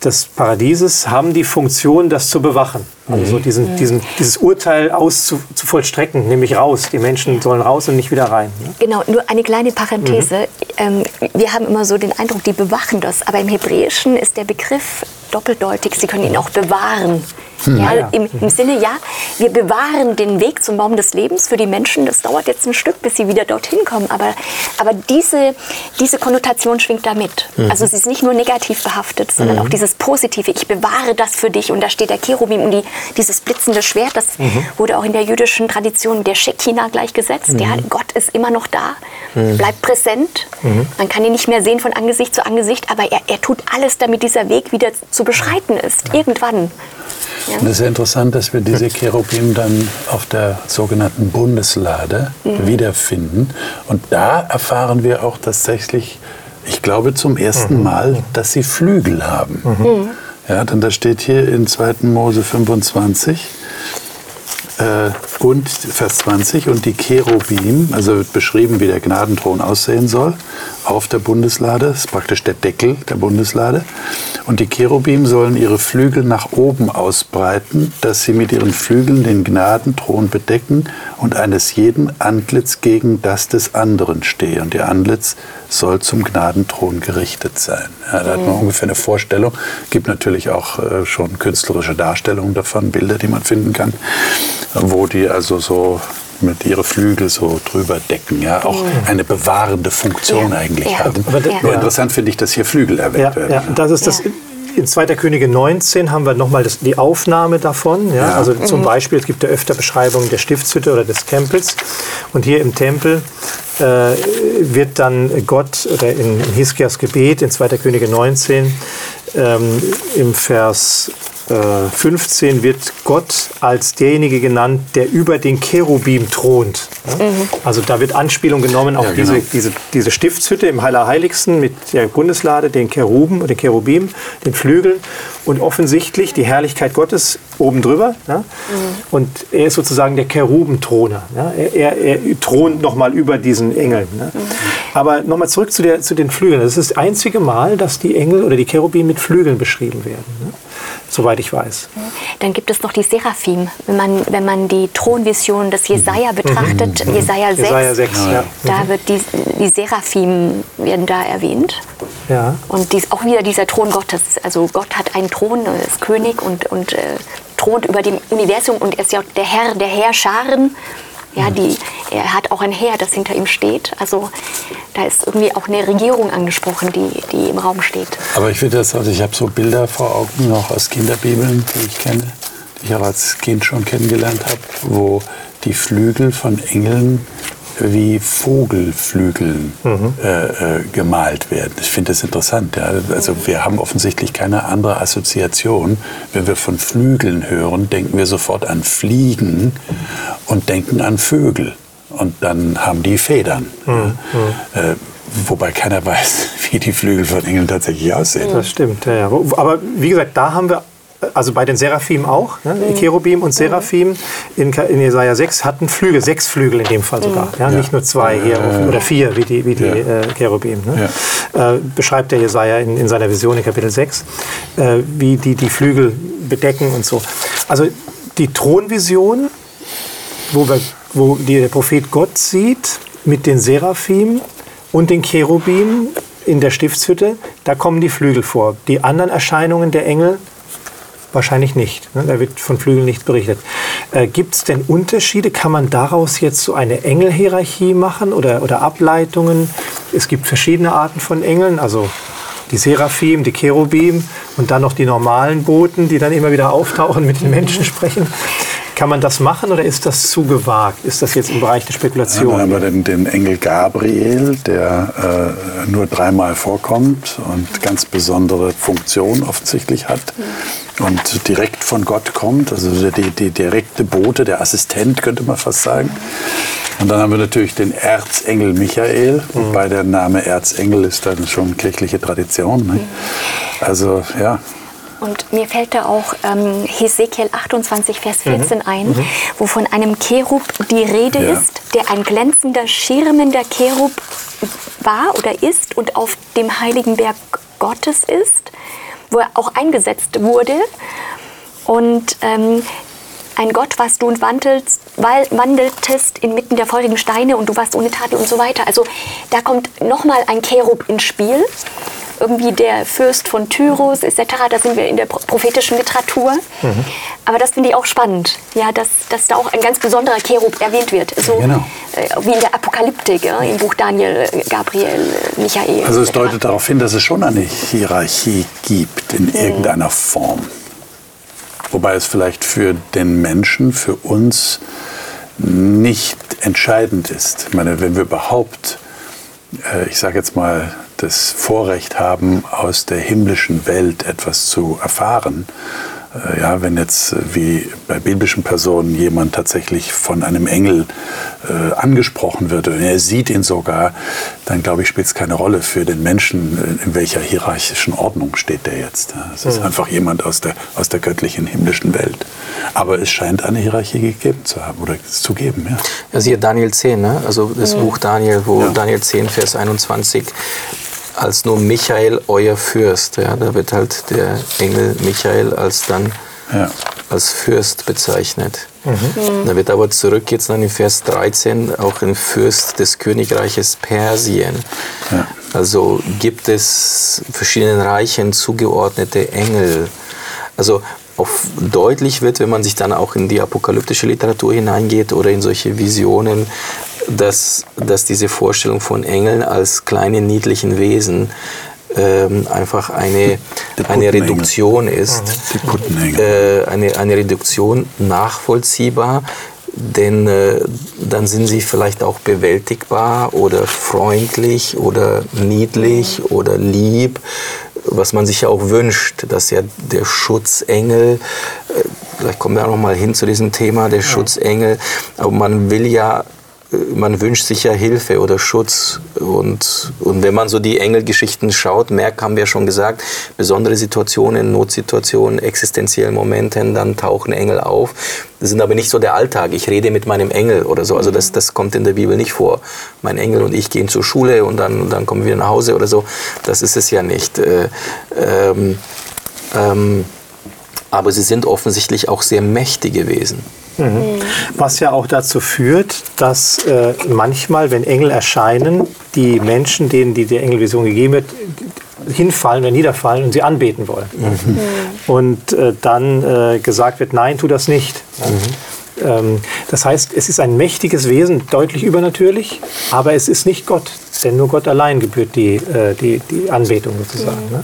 des Paradieses haben die Funktion, das zu bewachen. Also so diesen, diesen, dieses Urteil auszuvollstrecken, nämlich raus. Die Menschen sollen raus und nicht wieder rein. Ne? Genau, nur eine kleine Parenthese. Mhm. Ähm, wir haben immer so den Eindruck, die bewachen das. Aber im Hebräischen ist der Begriff doppeldeutig. Sie können ihn auch bewahren. Hm. Ja, ja. Im, Im, Sinne, ja, wir bewahren den Weg zum Baum des Lebens für die Menschen. Das dauert jetzt ein Stück, bis sie wieder dorthin kommen. Aber, aber diese, diese Konnotation schwingt da mit. Mhm. Also sie ist nicht nur negativ behaftet, sondern mhm. auch dieses Positive. Ich bewahre das für dich. Und da steht der Cherubim und die, dieses blitzende Schwert. Das mhm. wurde auch in der jüdischen Tradition mit der Shekinah gleichgesetzt. Ja, Gott ist immer noch da, bleibt präsent. Man kann ihn nicht mehr sehen von Angesicht zu Angesicht, aber er, er tut alles, damit dieser Weg wieder zu beschreiten ist. Irgendwann. Ja. Und es ist ja interessant, dass wir diese Cherubim dann auf der sogenannten Bundeslade mhm. wiederfinden. Und da erfahren wir auch tatsächlich, ich glaube zum ersten mhm. Mal, dass sie Flügel haben. Mhm. Ja, denn da steht hier in 2. Mose 25, äh, und Vers 20 und die Cherubim, also wird beschrieben, wie der Gnadenthron aussehen soll, auf der Bundeslade, das ist praktisch der Deckel der Bundeslade. Und die Cherubim sollen ihre Flügel nach oben ausbreiten, dass sie mit ihren Flügeln den Gnadenthron bedecken und eines jeden Antlitz gegen das des anderen stehe. Und ihr Antlitz soll zum Gnadenthron gerichtet sein. Ja, da hat man ungefähr eine Vorstellung. Gibt natürlich auch äh, schon künstlerische Darstellungen davon, Bilder, die man finden kann, wo die also so mit ihre Flügel so drüber decken, ja, auch mhm. eine bewahrende Funktion ja. eigentlich ja. haben. Aber Nur interessant finde ich, dass hier Flügel erwähnt werden. Ja, das ist das in 2. Könige 19 haben wir nochmal die Aufnahme davon. Ja? ja. Also zum mhm. Beispiel, es gibt ja öfter Beschreibungen der Stiftshütte oder des Tempels. Und hier im Tempel äh, wird dann Gott, oder in, in Hiskias Gebet in 2. Könige 19, ähm, im Vers 15 äh, wird Gott als derjenige genannt, der über den Cherubim thront. Mhm. Also da wird Anspielung genommen auf ja, genau. diese, diese, diese Stiftshütte im Allerheiligsten mit der Bundeslade, den Cheruben, den Cherubim, den Flügeln und offensichtlich die Herrlichkeit Gottes oben drüber. Ja? Mhm. Und er ist sozusagen der Cherubenthroner. Ja? Er, er, er thront nochmal über diesen Engeln. Ne? Mhm. Aber nochmal zurück zu, der, zu den Flügeln. Das ist das einzige Mal, dass die Engel oder die Cherubim mit Flügeln beschrieben werden. Soweit ich weiß. Dann gibt es noch die Seraphim. Wenn man, wenn man die Thronvision des Jesaja mhm. betrachtet, mhm. Jesaja 6, Jesaja 6 ja. da mhm. wird die, die Seraphim werden da erwähnt. Ja. Und dies, auch wieder dieser Thron Gottes. Also Gott hat einen Thron, ist König und, und äh, thront über dem Universum und er ist ja der Herr der Herrscharen. Ja, die, er hat auch ein Heer, das hinter ihm steht. Also da ist irgendwie auch eine Regierung angesprochen, die, die im Raum steht. Aber ich finde das, also ich habe so Bilder vor Augen, noch aus Kinderbibeln, die ich kenne, die ich auch als Kind schon kennengelernt habe, wo die Flügel von Engeln wie Vogelflügeln mhm. äh, äh, gemalt werden. Ich finde das interessant. Ja? Also wir haben offensichtlich keine andere Assoziation. Wenn wir von Flügeln hören, denken wir sofort an Fliegen und denken an Vögel. Und dann haben die Federn. Mhm. Äh, wobei keiner [LAUGHS] weiß, wie die Flügel von Engeln tatsächlich aussehen. Das stimmt, ja, ja. Aber wie gesagt, da haben wir also bei den Seraphim auch, ne? Mhm. Cherubim und Seraphim in, in Jesaja 6 hatten Flügel, sechs Flügel in dem Fall sogar. Ja? Nicht nur zwei hier oder vier wie die, wie die Ja. äh, Cherubim. Ne? Äh, beschreibt der Jesaja in, in seiner Vision in Kapitel 6, äh, wie die die Flügel bedecken und so. Also die Thronvision, wo, wir, wo die, der Prophet Gott sieht mit den Seraphim und den Cherubim in der Stiftshütte, da kommen die Flügel vor. Die anderen Erscheinungen der Engel wahrscheinlich nicht. Ne? Da wird von Flügeln nicht berichtet. Äh, Gibt es denn Unterschiede? Kann man daraus jetzt so eine Engelhierarchie machen oder, oder Ableitungen? Es gibt verschiedene Arten von Engeln, also die Seraphim, die Cherubim und dann noch die normalen Boten, die dann immer wieder auftauchen, mit den Menschen sprechen. Kann man das machen oder ist das zu gewagt? Ist das jetzt im Bereich der Dann Spekulation? haben wir den, den Engel Gabriel, der äh, nur dreimal vorkommt und ganz besondere Funktion offensichtlich hat und direkt von Gott kommt, also der die, die direkte Bote, der Assistent könnte man fast sagen. Und dann haben wir natürlich den Erzengel Michael, wobei der Name Erzengel ist dann schon kirchliche Tradition. Ne? Also ja, Und mir fällt da auch ähm, Hesekiel 28, Vers 14 ein, wo von einem Cherub die Rede Ja. ist, der ein glänzender, schirmender Cherub war oder ist und auf dem heiligen Berg Gottes ist, wo er auch eingesetzt wurde. Und ähm, ein Gott warst du und wandelst, weil, wandeltest inmitten der feurigen Steine und du warst ohne Tadel und so weiter. Also da kommt nochmal ein Cherub ins Spiel. Irgendwie der Fürst von Tyrus etc. Da sind wir in der pro- prophetischen Literatur. Aber das finde ich auch spannend, ja, dass, dass da auch ein ganz besonderer Cherub erwähnt wird. So Genau. äh, wie in der Apokalyptik, ja, im Buch Daniel, äh, Gabriel, äh, Michael. Also es deutet darauf hin, dass es schon eine Hierarchie gibt in irgendeiner Form. Wobei es vielleicht für den Menschen, für uns nicht entscheidend ist. Ich meine, wenn wir überhaupt, äh, ich sage jetzt mal, das Vorrecht haben, aus der himmlischen Welt etwas zu erfahren, ja, wenn jetzt äh, wie bei biblischen Personen jemand tatsächlich von einem Engel äh, angesprochen wird und er sieht ihn sogar, dann glaube ich, spielt es keine Rolle für den Menschen, äh, in welcher hierarchischen Ordnung steht der jetzt. Ja, Es ist einfach jemand aus der, aus der göttlichen himmlischen Welt. Aber es scheint eine Hierarchie gegeben zu haben oder es zu geben. Ja. Ja, siehe Daniel 10, ne? also das Buch Daniel, wo Ja. Daniel 10, Vers 21, als nur Michael, euer Fürst, ja, da wird halt der Engel Michael als dann Ja. als Fürst bezeichnet. Da wird aber zurück jetzt dann in Vers 13 auch ein Fürst des Königreiches Persien. Ja. Also gibt es verschiedenen Reichen zugeordnete Engel. Also auf deutlich wird, wenn man sich dann auch in die apokalyptische Literatur hineingeht oder in solche Visionen, dass, dass diese Vorstellung von Engeln als kleine niedlichen Wesen ähm, einfach eine, eine. Reduktion ist Die Puttenengel. äh, eine, eine Reduktion nachvollziehbar, denn äh, dann sind sie vielleicht auch bewältigbar oder freundlich oder niedlich oder lieb, was man sich ja auch wünscht, dass ja der Schutzengel, äh, vielleicht kommen wir auch noch mal hin zu diesem Thema, der Schutzengel, aber man will ja man wünscht sich ja Hilfe oder Schutz. Und, und wenn man so die Engelgeschichten schaut, merkt, haben wir schon gesagt, besondere Situationen, Notsituationen, existenziellen Momenten, dann tauchen Engel auf. Das sind aber nicht so der Alltag. Ich rede mit meinem Engel oder so. Also das, das kommt in der Bibel nicht vor. Mein Engel und ich gehen zur Schule und dann, dann kommen wir nach Hause oder so. Das ist es ja nicht. Äh, ähm, ähm, aber sie sind offensichtlich auch sehr mächtige Wesen. Was ja auch dazu führt, dass äh, manchmal, wenn Engel erscheinen, die Menschen, denen die, die Engelvision gegeben wird, hinfallen oder niederfallen und sie anbeten wollen. Und äh, dann äh, gesagt wird, nein, tu das nicht. Ähm, das heißt, es ist ein mächtiges Wesen, deutlich übernatürlich, aber es ist nicht Gott, denn nur Gott allein gebührt die, äh, die, die Anbetung sozusagen. Ne?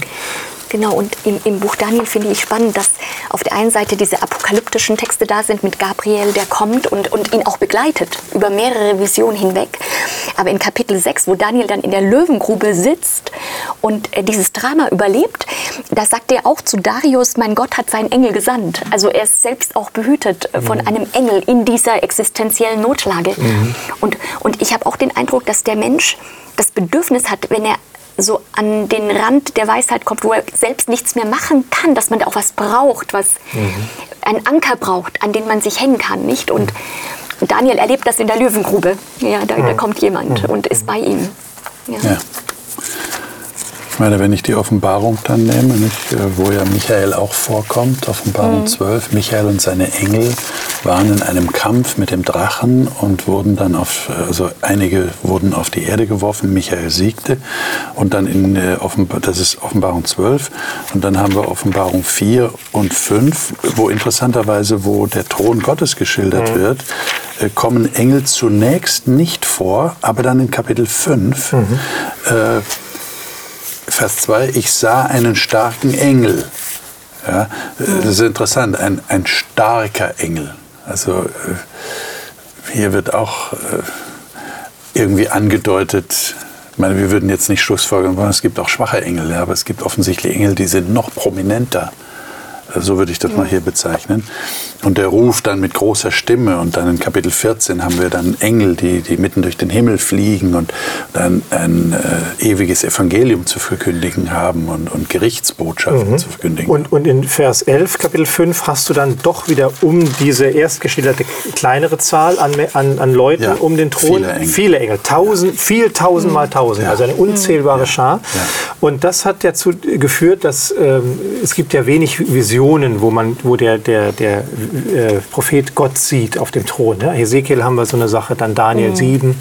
Genau, und im, im Buch Daniel finde ich spannend, dass auf der einen Seite diese apokalyptischen Texte da sind mit Gabriel, der kommt und, und ihn auch begleitet über mehrere Visionen hinweg. Aber in Kapitel 6, wo Daniel dann in der Löwengrube sitzt und äh, dieses Drama überlebt, da sagt er auch zu Darius, mein Gott hat seinen Engel gesandt. Also er ist selbst auch behütet äh, von Mhm. einem Engel in dieser existenziellen Notlage. Mhm. Und, und ich habe auch den Eindruck, dass der Mensch das Bedürfnis hat, wenn er so an den Rand der Weisheit kommt, wo er selbst nichts mehr machen kann, dass man da auch was braucht, was Mhm. einen Anker braucht, an den man sich hängen kann, nicht? Und Daniel erlebt das in der Löwengrube. Ja, da, da kommt jemand und ist bei ihm. Ja. Ja. Ich meine, wenn ich die Offenbarung dann nehme, nicht, äh, wo ja Michael auch vorkommt, Offenbarung 12, Michael und seine Engel waren in einem Kampf mit dem Drachen und wurden dann auf, also einige wurden auf die Erde geworfen, Michael siegte und dann in äh, Offenbar das ist Offenbarung 12 und dann haben wir Offenbarung 4 und 5, wo interessanterweise, wo der Thron Gottes geschildert wird, äh, kommen Engel zunächst nicht vor, aber dann in Kapitel 5 äh, Vers 2, ich sah einen starken Engel. Ja, das ist interessant, ein, ein starker Engel. Also äh, hier wird auch äh, irgendwie angedeutet, ich meine, wir würden jetzt nicht Schlussfolgern wollen, es gibt auch schwache Engel, aber es gibt offensichtlich Engel, die sind noch prominenter. So würde ich das mal hier bezeichnen. Und der ruft dann mit großer Stimme und dann in Kapitel 14 haben wir dann Engel, die, die mitten durch den Himmel fliegen und dann ein äh, ewiges Evangelium zu verkündigen haben und, und Gerichtsbotschaften zu verkündigen. Und, und in Vers 11, Kapitel 5, hast du dann doch wieder um diese erst geschilderte kleinere Zahl an, an, an Leuten Ja, um den Thron viele Engel. viele Engel. Tausend, viel tausendmal tausend, Ja. also eine unzählbare Schar. Und das hat dazu geführt, dass ähm, es gibt ja wenig Visionen, wo man, wo der, der, der äh, Prophet Gott sieht auf dem Thron. Ne? Hesekiel haben wir so eine Sache, dann Daniel 7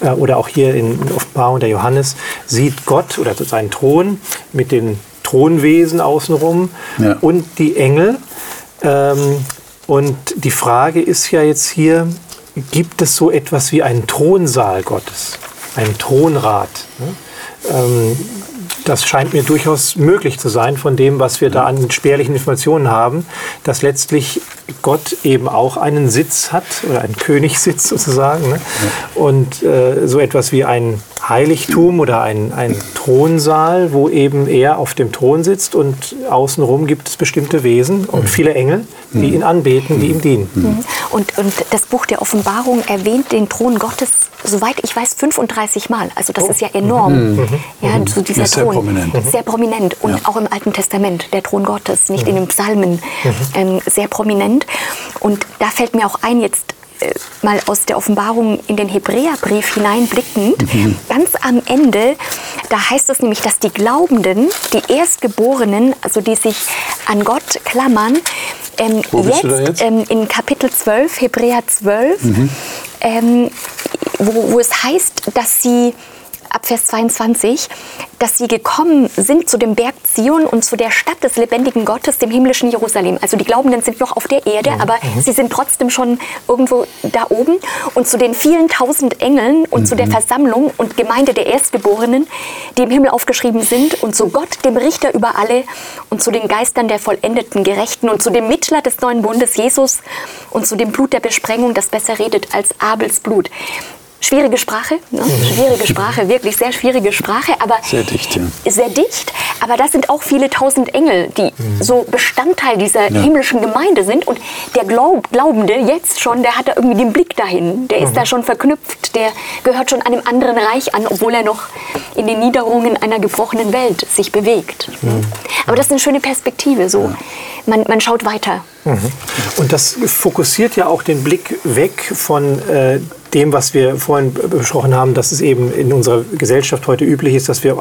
äh, oder auch hier in Offenbarung der Johannes sieht Gott oder seinen Thron mit den Thronwesen außenrum Ja. und die Engel. Ähm, und die Frage ist ja jetzt hier, gibt es so etwas wie einen Thronsaal Gottes, einen Thronrat? Ne? Ähm, das scheint mir durchaus möglich zu sein von dem, was wir da an spärlichen Informationen haben, dass letztlich Gott eben auch einen Sitz hat oder einen Königssitz sozusagen ne? und äh, so etwas wie ein Heiligtum oder ein, ein Thronsaal, wo eben er auf dem Thron sitzt und außenrum gibt es bestimmte Wesen und viele Engel, die ihn anbeten, die ihm dienen. Mhm. Und, und das Buch der Offenbarung erwähnt den Thron Gottes, soweit ich weiß, 35 Mal. Also das ist ja enorm. Ja, so dieser Ist sehr Thron. prominent. Sehr prominent. Und Ja. auch im Alten Testament, der Thron Gottes, nicht in den Psalmen, ähm, sehr prominent. Und da fällt mir auch ein, jetzt mal aus der Offenbarung in den Hebräerbrief hineinblickend, ganz am Ende, da heißt es nämlich, dass die Glaubenden, die Erstgeborenen, also die sich an Gott klammern, ähm, da jetzt? ähm, in Kapitel 12, Hebräer 12, ähm, wo, wo es heißt, dass sie ab Vers 22, dass sie gekommen sind zu dem Berg Zion und zu der Stadt des lebendigen Gottes, dem himmlischen Jerusalem. Also die Glaubenden sind noch auf der Erde, aber sie sind trotzdem schon irgendwo da oben. Und zu den vielen tausend Engeln und zu der Versammlung und Gemeinde der Erstgeborenen, die im Himmel aufgeschrieben sind, und zu Gott, dem Richter über alle, und zu den Geistern der vollendeten Gerechten und zu dem Mittler des neuen Bundes, Jesus, und zu dem Blut der Besprengung, das besser redet als Abels Blut. Schwierige Sprache, ne? schwierige Sprache, wirklich sehr schwierige Sprache, aber Sehr dicht, ja. sehr dicht. Aber das sind auch viele tausend Engel, die so Bestandteil dieser Ja. himmlischen Gemeinde sind. Und der Glaub, Glaubende jetzt schon, der hat da irgendwie den Blick dahin. Der ist da schon verknüpft. Der gehört schon einem anderen Reich an, obwohl er noch in den Niederungen einer gebrochenen Welt sich bewegt. Aber das ist eine schöne Perspektive. So, man, man schaut weiter. Und das fokussiert ja auch den Blick weg von äh, dem, was wir vorhin besprochen haben, dass es eben in unserer Gesellschaft heute üblich ist, dass wir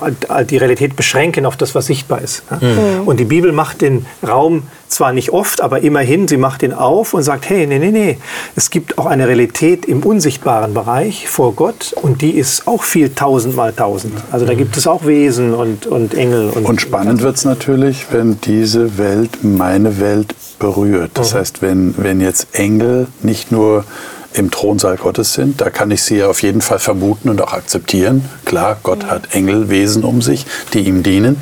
die Realität beschränken auf das, was sichtbar ist. ne? Und die Bibel macht den Raum zwar nicht oft, aber immerhin, sie macht ihn auf und sagt, hey, nee, nee, nee, es gibt auch eine Realität im unsichtbaren Bereich vor Gott und die ist auch viel tausendmal tausend. Also da gibt es auch Wesen und, und Engel. Und, Und spannend wird es natürlich, wenn diese Welt meine Welt berührt. Das heißt, wenn, wenn jetzt Engel nicht nur im Thronsaal Gottes sind. Da kann ich sie auf jeden Fall vermuten und auch akzeptieren. Klar, Gott hat Engelwesen um sich, die ihm dienen.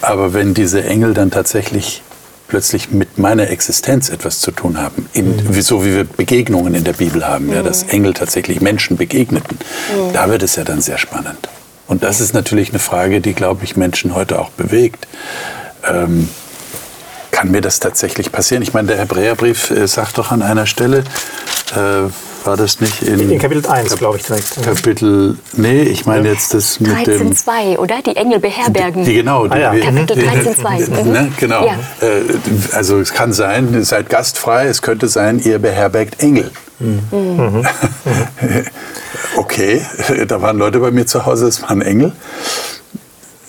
Aber wenn diese Engel dann tatsächlich plötzlich mit meiner Existenz etwas zu tun haben, in, mhm. so wie wir Begegnungen in der Bibel haben, mhm. ja, dass Engel tatsächlich Menschen begegneten, mhm. da wird es ja dann sehr spannend. Und das ist natürlich eine Frage, die, glaube ich, Menschen heute auch bewegt. Ähm, kann mir das tatsächlich passieren? Ich meine, der Hebräerbrief äh, sagt doch an einer Stelle, äh, war das nicht in, in Kapitel 1, glaube ich direkt. Kapitel, nee, ich meine jetzt das mit 13, dem... 2, oder? Die Engel beherbergen. Die, genau. Die, ah, ja. Kapitel 13, 2. Ne, genau. Ja. Äh, also es kann sein, ihr seid gastfrei, es könnte sein, ihr beherbergt Engel. Mhm. [LAUGHS] okay, [LAUGHS] da waren Leute bei mir zu Hause, es waren Engel.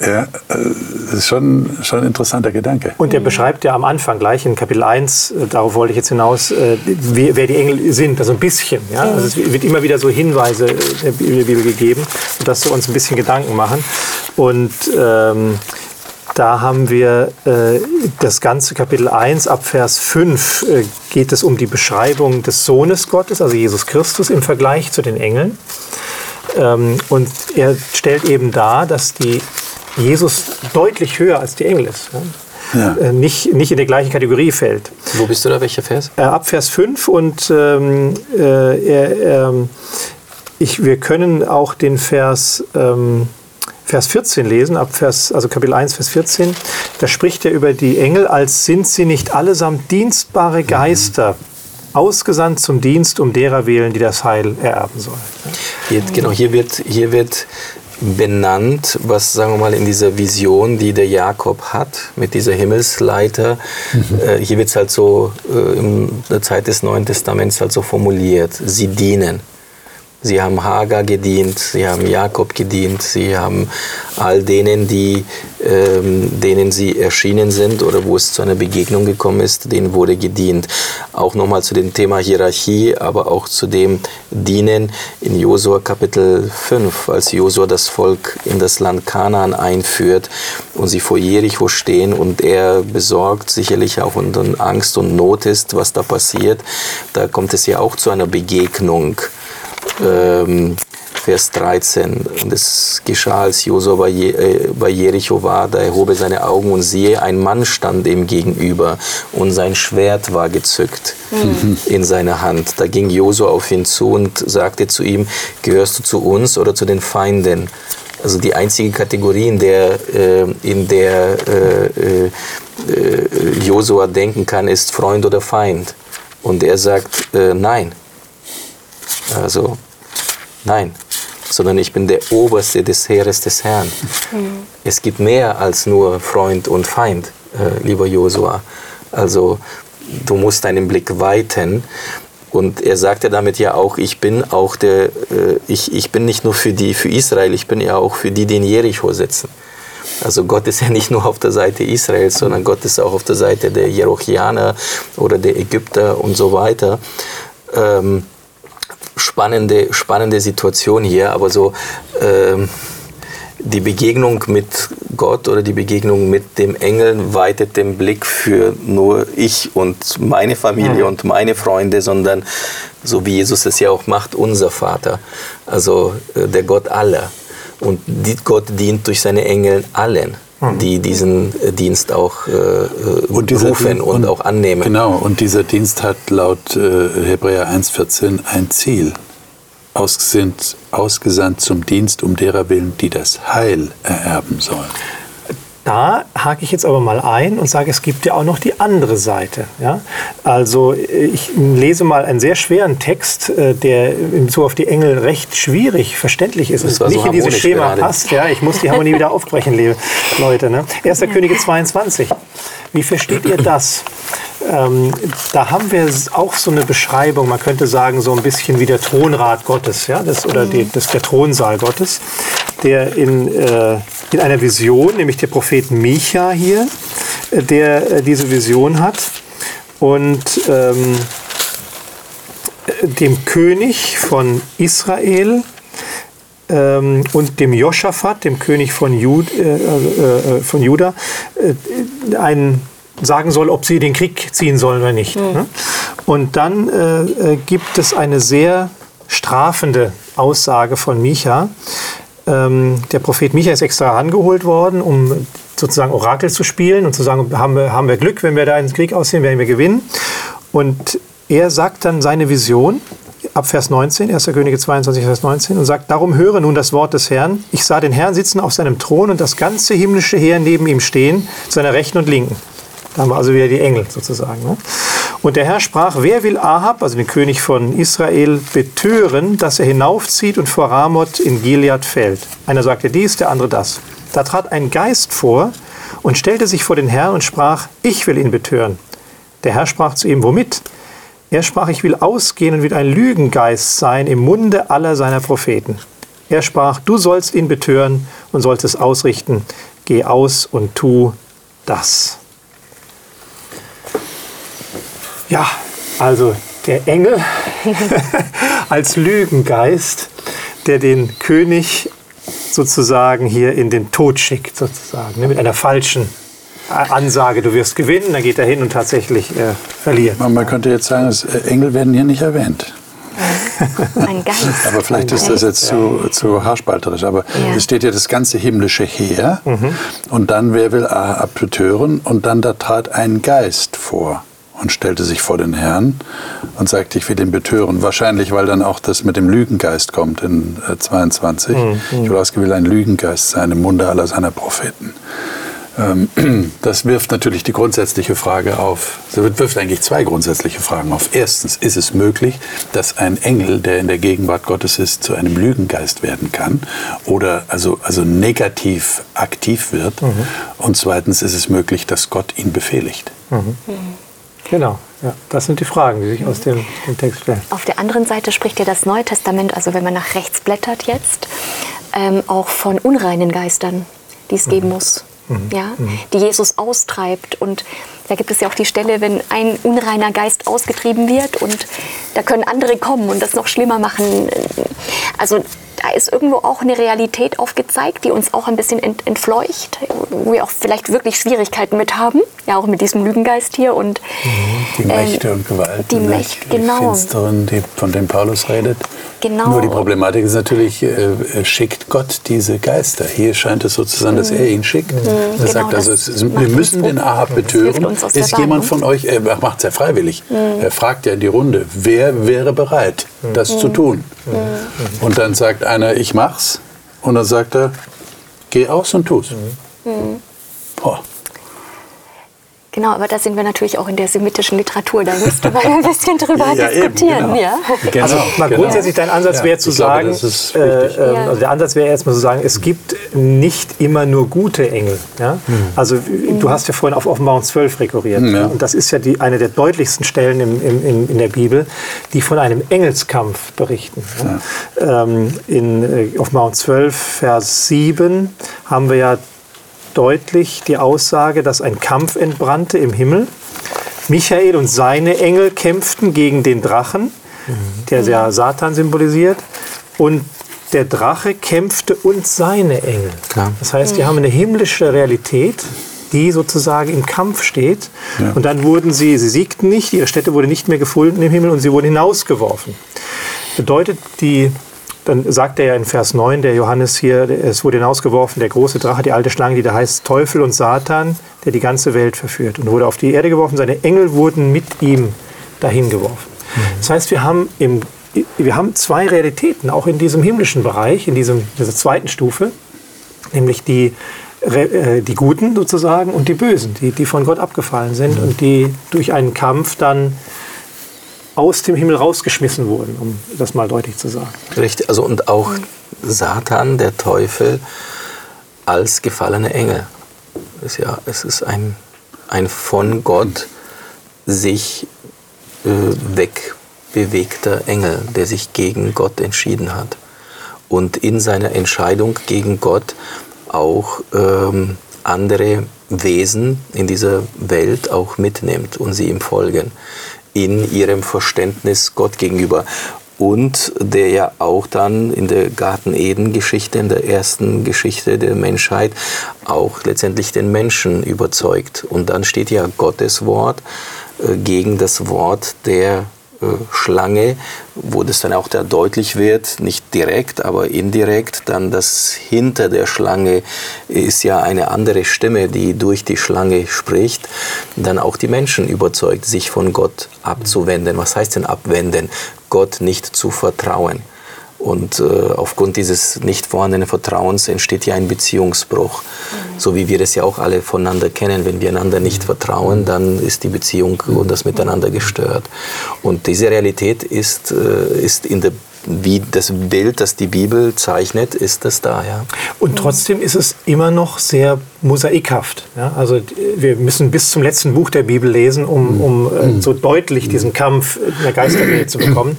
Ja, das äh, ist schon, schon ein interessanter Gedanke. Und er beschreibt ja am Anfang gleich in Kapitel 1, äh, darauf wollte ich jetzt hinaus, äh, wer die Engel sind, also ein bisschen. Ja? Also es wird immer wieder so Hinweise der Bibel gegeben, sodass wir uns ein bisschen Gedanken machen. Und ähm, da haben wir äh, das ganze Kapitel 1 ab Vers 5 äh, geht es um die Beschreibung des Sohnes Gottes, also Jesus Christus im Vergleich zu den Engeln. Ähm, und er stellt eben dar, dass die Jesus deutlich höher als die Engel ist. Ja. Äh, nicht, nicht in die gleiche Kategorie fällt. Wo bist du da? Welcher Vers? Äh, ab Vers 5 und ähm, äh, äh, ich, wir können auch den Vers, ähm, Vers 14 lesen, ab Vers, also Kapitel 1, Vers 14. Da spricht er über die Engel, als sind sie nicht allesamt dienstbare mhm. Geister. Mhm ausgesandt zum Dienst um derer wählen, die das Heil ererben sollen. Hier, genau, hier wird, hier wird benannt, was, sagen wir mal, in dieser Vision, die der Jakob hat, mit dieser Himmelsleiter, mhm. äh, hier wird es halt so äh, in der Zeit des Neuen Testaments halt so formuliert, sie dienen. Sie haben Hagar gedient, sie haben Jakob gedient, sie haben all denen, die, ähm, denen sie erschienen sind oder wo es zu einer Begegnung gekommen ist, denen wurde gedient. Auch nochmal zu dem Thema Hierarchie, aber auch zu dem Dienen in Josua Kapitel 5, als Josua das Volk in das Land Kanaan einführt und sie vor Jericho stehen und er besorgt sicherlich auch unter Angst und Not ist, was da passiert. Da kommt es ja auch zu einer Begegnung ähm, Vers 13. Und es geschah, als Josua bei, äh, bei Jericho war, da erhob er seine Augen und siehe, ein Mann stand ihm gegenüber und sein Schwert war gezückt mhm. in seiner Hand. Da ging Josua auf ihn zu und sagte zu ihm, gehörst du zu uns oder zu den Feinden? Also die einzige Kategorie, in der, äh, in der äh, äh, äh Josua denken kann, ist Freund oder Feind. Und er sagt, äh, nein, also nein, sondern ich bin der Oberste des Heeres des Herrn. Mhm. Es gibt mehr als nur Freund und Feind, äh, lieber Josua. Also du musst deinen Blick weiten. Und er sagte damit ja auch, ich bin auch der, äh, ich, ich bin nicht nur für die, für Israel, ich bin ja auch für die, die in Jericho sitzen. Also Gott ist ja nicht nur auf der Seite Israels, sondern Gott ist auch auf der Seite der Jerochianer oder der Ägypter und so weiter. Ähm, spannende, spannende Situation hier, aber so ähm, die Begegnung mit Gott oder die Begegnung mit dem Engel weitet den Blick für nur ich und meine Familie mhm. und meine Freunde, sondern so wie Jesus es ja auch macht, unser Vater, also äh, der Gott aller. Und Gott dient durch seine Engel allen. Mhm. die diesen äh, Dienst auch äh, äh und rufen und, und, auch annehmen. Genau, und dieser Dienst hat laut äh, Hebräer 1,14 ein Ziel. Ausgesandt, ausgesandt zum Dienst um derer willen, die das Heil ererben sollen. Da hake ich jetzt aber mal ein und sage, es gibt ja auch noch die andere Seite. Ja? Also ich lese mal einen sehr schweren Text, äh, der in Bezug auf die Engel recht schwierig verständlich ist. Es nicht so in dieses Schema gerade. passt. Ja, ich muss die Harmonie wieder aufbrechen, liebe Leute. Ne? 1. Könige 22. Wie versteht ihr das? Ähm, da haben wir auch so eine Beschreibung, man könnte sagen, so ein bisschen wie der Thronrat Gottes, ja, das, oder die, das, der Thronsaal Gottes, der in, äh, in einer Vision, nämlich der Prophet Micha hier, äh, der äh, diese Vision hat und ähm, dem König von Israel ähm, und dem Joschafat, dem König von, Jud, äh, äh, äh von Juda, äh, einen sagen soll, ob sie den Krieg ziehen sollen oder nicht. Mhm. Und dann äh, gibt es eine sehr strafende Aussage von Micha. Ähm, der Prophet Micha ist extra angeholt worden, um sozusagen Orakel zu spielen und zu sagen, haben wir, haben wir Glück, wenn wir da ins Krieg aussehen, werden wir gewinnen. Und er sagt dann seine Vision ab Vers 19, 1. Könige 22, Vers 19, und sagt, darum höre nun das Wort des Herrn. Ich sah den Herrn sitzen auf seinem Thron und das ganze himmlische Heer neben ihm stehen, seiner Rechten und Linken. Da haben wir also wieder die Engel sozusagen. Ne? Und der Herr sprach, wer will Ahab, also den König von Israel, betören, dass er hinaufzieht und vor Ramoth in Gilead fällt? Einer sagte dies, der andere das. Da trat ein Geist vor und stellte sich vor den Herrn und sprach, ich will ihn betören. Der Herr sprach zu ihm, womit? Er sprach, ich will ausgehen und will ein Lügengeist sein im Munde aller seiner Propheten. Er sprach, du sollst ihn betören und sollst es ausrichten. Geh aus und tu das. Ja, also der Engel [LAUGHS] als Lügengeist, der den König sozusagen hier in den Tod schickt, sozusagen, ne, mit einer falschen Ansage, du wirst gewinnen, dann geht er hin und tatsächlich äh, verliert. Man könnte jetzt sagen, äh, Engel werden hier nicht erwähnt. [LAUGHS] Ein Geist. Aber vielleicht ist das jetzt zu, zu haarspalterisch. Aber ja. es steht ja das ganze himmlische Heer. Mhm. Und dann, wer will Ahab betören? Und dann da trat ein Geist vor und stellte sich vor den Herrn und sagte, ich will ihn betören. Wahrscheinlich, weil dann auch das mit dem Lügengeist kommt in 22. Mhm. Ich will ausgewählt ein Lügengeist sein im Munde aller seiner Propheten. Ähm, [CLEARS THROAT] das wirft natürlich die grundsätzliche Frage auf, das wirft eigentlich zwei grundsätzliche Fragen auf. Erstens, ist es möglich, dass ein Engel, der in der Gegenwart Gottes ist, zu einem Lügengeist werden kann oder also, also negativ aktiv wird? Mhm. Und zweitens, ist es möglich, dass Gott ihn befehligt? Mhm. Genau, ja, das sind die Fragen, die sich aus dem, dem, Text stellen. Auf der anderen Seite spricht ja das Neue Testament, also wenn man nach rechts blättert jetzt, ähm, auch von unreinen Geistern, die es mhm. geben muss mhm. ja, die Jesus austreibt. Und da gibt es ja auch die Stelle, wenn ein unreiner Geist ausgetrieben wird und da können andere kommen und das noch schlimmer machen. Also da ist irgendwo auch eine Realität aufgezeigt, die uns auch ein bisschen ent entfleucht, wo wir auch vielleicht wirklich Schwierigkeiten mit haben, ja auch mit diesem Lügengeist hier und mhm, die Mächte ähm, und Gewalten, die Mächte, genau, die Finsteren, die, von denen Paulus redet. Genau. Nur die Problematik ist natürlich, äh, schickt Gott diese Geister. Hier scheint es so zu sein, dass er ihn schickt. Mhm. Er genau, sagt also, ist, wir müssen den Ahab betören. Ist jemand von euch, er macht es ja freiwillig, mhm. er fragt ja in die Runde, wer wäre bereit, das mhm. zu tun? Mhm. Und dann sagt einer, ich mach's. Und dann sagt er, geh aus und tu's. Mhm. Boah. Genau, aber da sind wir natürlich auch in der semitischen Literatur. Da müsste man ein bisschen [LAUGHS] drüber ja, diskutieren. Eben, genau. ja. Genau, also mal genau. grundsätzlich dein Ansatz ja, wäre zu sagen, glaube, äh, äh, also der Ansatz wäre erstmal zu sagen, es gibt nicht immer nur gute Engel. Ja? Mhm. Also mhm. du hast ja vorhin auf Offenbarung 12 rekurriert. Mhm, ja. Und das ist ja die, eine der deutlichsten Stellen im, im, in, in der Bibel, die von einem Engelskampf berichten. Ja? Ähm, in äh, Offenbarung 12, Vers 7 haben wir ja deutlich die Aussage, dass ein Kampf entbrannte im Himmel. Michael und seine Engel kämpften gegen den Drachen, der ja Satan symbolisiert. Und der Drache kämpfte und seine Engel. Klar. Das heißt, die haben eine himmlische Realität, die sozusagen im Kampf steht. Ja. Und dann wurden sie, sie siegten nicht, ihre Stätte wurde nicht mehr gefunden im Himmel und sie wurden hinausgeworfen. Bedeutet, die dann sagt er ja in Vers 9, der Johannes hier, es wurde hinausgeworfen, der große Drache, die alte Schlange, die da heißt Teufel und Satan, der die ganze Welt verführt. Und wurde auf die Erde geworfen, seine Engel wurden mit ihm dahin geworfen. Mhm. Das heißt, wir haben, im, wir haben zwei Realitäten, auch in diesem himmlischen Bereich, in diesem, dieser zweiten Stufe, nämlich die, äh, die Guten sozusagen und die Bösen, die, die von Gott abgefallen sind mhm. und die durch einen Kampf dann aus dem Himmel rausgeschmissen wurden, um das mal deutlich zu sagen. Richtig, also und auch Satan, der Teufel, als gefallene Engel. Ist ja, es ist ein, ein von Gott sich äh, wegbewegter Engel, der sich gegen Gott entschieden hat und in seiner Entscheidung gegen Gott auch ähm, andere Wesen in dieser Welt auch mitnimmt und sie ihm folgen in ihrem Verständnis Gott gegenüber. Und der ja auch dann in der Garten Eden-Geschichte, in der ersten Geschichte der Menschheit, auch letztendlich den Menschen überzeugt. Und dann steht ja Gottes Wort, äh, gegen das Wort der Schlange, wo das dann auch da deutlich wird, nicht direkt, aber indirekt, dann das hinter der Schlange ist ja eine andere Stimme, die durch die Schlange spricht, dann auch die Menschen überzeugt, sich von Gott abzuwenden. Was heißt denn abwenden? Gott nicht zu vertrauen. Und äh, aufgrund dieses nicht vorhandenen Vertrauens entsteht ja ein Beziehungsbruch. Mhm. So wie wir es ja auch alle voneinander kennen. Wenn wir einander nicht vertrauen, dann ist die Beziehung und das Miteinander gestört. Und diese Realität ist, äh, ist in der wie das Bild, das die Bibel zeichnet, ist das da. Ja. Und trotzdem ist es immer noch sehr mosaikhaft. Ja? Also wir müssen bis zum letzten Buch der Bibel lesen, um, um äh, so deutlich diesen Kampf in der Geisterwelt zu bekommen.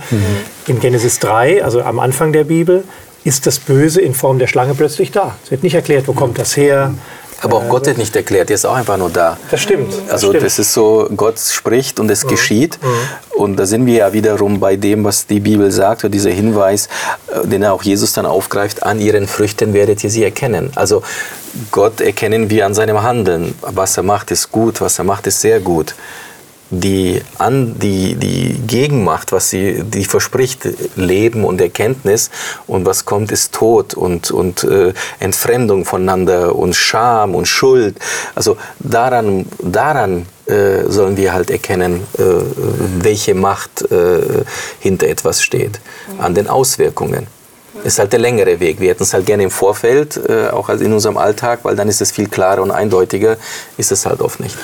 In Genesis 3, also am Anfang der Bibel, ist das Böse in Form der Schlange plötzlich da. Es wird nicht erklärt, wo kommt das her, aber auch Gott wird nicht erklärt, er ist auch einfach nur da. Das stimmt. Also das, stimmt. das ist so, Gott spricht und es mhm. geschieht. Mhm. Und da sind wir ja wiederum bei dem, was die Bibel sagt, dieser Hinweis, äh, den auch Jesus dann aufgreift, an ihren Früchten werdet ihr sie erkennen. Also Gott erkennen wir an seinem Handeln. Was er macht, ist gut, was er macht, ist sehr gut die, an, die, die Gegenmacht, was sie die verspricht, Leben und Erkenntnis und was kommt, ist Tod und, und äh, Entfremdung voneinander und Scham und Schuld. Also daran, daran äh, sollen wir halt erkennen, äh, welche Macht äh, hinter etwas steht, an den Auswirkungen ist halt der längere Weg. Wir hätten es halt gerne im Vorfeld, äh, auch in unserem Alltag, weil dann ist es viel klarer und eindeutiger, ist es halt oft nicht.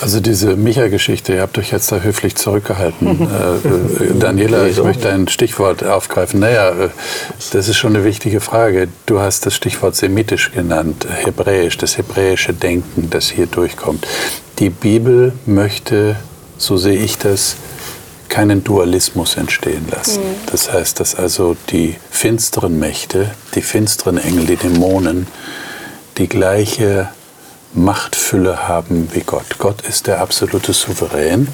Also diese Micha-Geschichte, ihr habt euch jetzt da höflich zurückgehalten. [LAUGHS] äh, äh Daniela, ich möchte ein Stichwort aufgreifen. Naja, äh, das ist schon eine wichtige Frage. Du hast das Stichwort semitisch genannt, hebräisch, das hebräische Denken, das hier durchkommt. Die Bibel möchte, so sehe ich das, keinen Dualismus entstehen lassen. Mhm. Das heißt, dass also die finsteren Mächte, die finsteren Engel, die Dämonen, die gleiche Machtfülle haben wie Gott. Gott ist der absolute Souverän.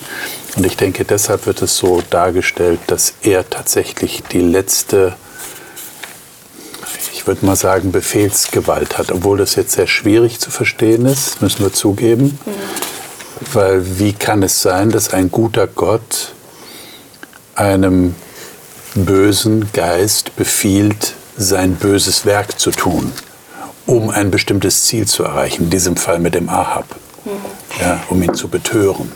Und ich denke, deshalb wird es so dargestellt, dass er tatsächlich die letzte, ich würde mal sagen, Befehlsgewalt hat. Obwohl das jetzt sehr schwierig zu verstehen ist, müssen wir zugeben. Mhm. Weil wie kann es sein, dass ein guter Gott einem bösen Geist befiehlt, sein böses Werk zu tun, um ein bestimmtes Ziel zu erreichen, in diesem Fall mit dem Ahab, mhm. ja, um ihn zu betören.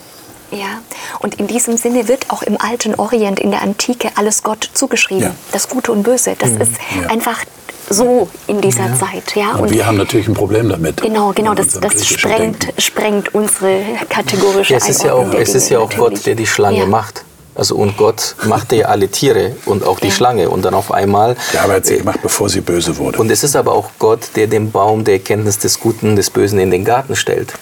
Ja, und in diesem Sinne wird auch im alten Orient, in der Antike, alles Gott zugeschrieben. Ja. Das Gute und Böse. Das mhm. ist ja. einfach so in dieser ja. Zeit. Ja? Und, und, wir haben natürlich ein Problem damit. Genau, genau. Das, das sprengt, sprengt unsere kategorische ja, es ist ja auch, Es ist ja auch Gott, der die Schlange ja. macht. Also und Gott machte ja alle Tiere und auch die ja. Schlange und dann auf einmal. Ja, aber hat sie gemacht, bevor sie böse wurde. Und es ist aber auch Gott, der den Baum der Erkenntnis des Guten und des Bösen in den Garten stellt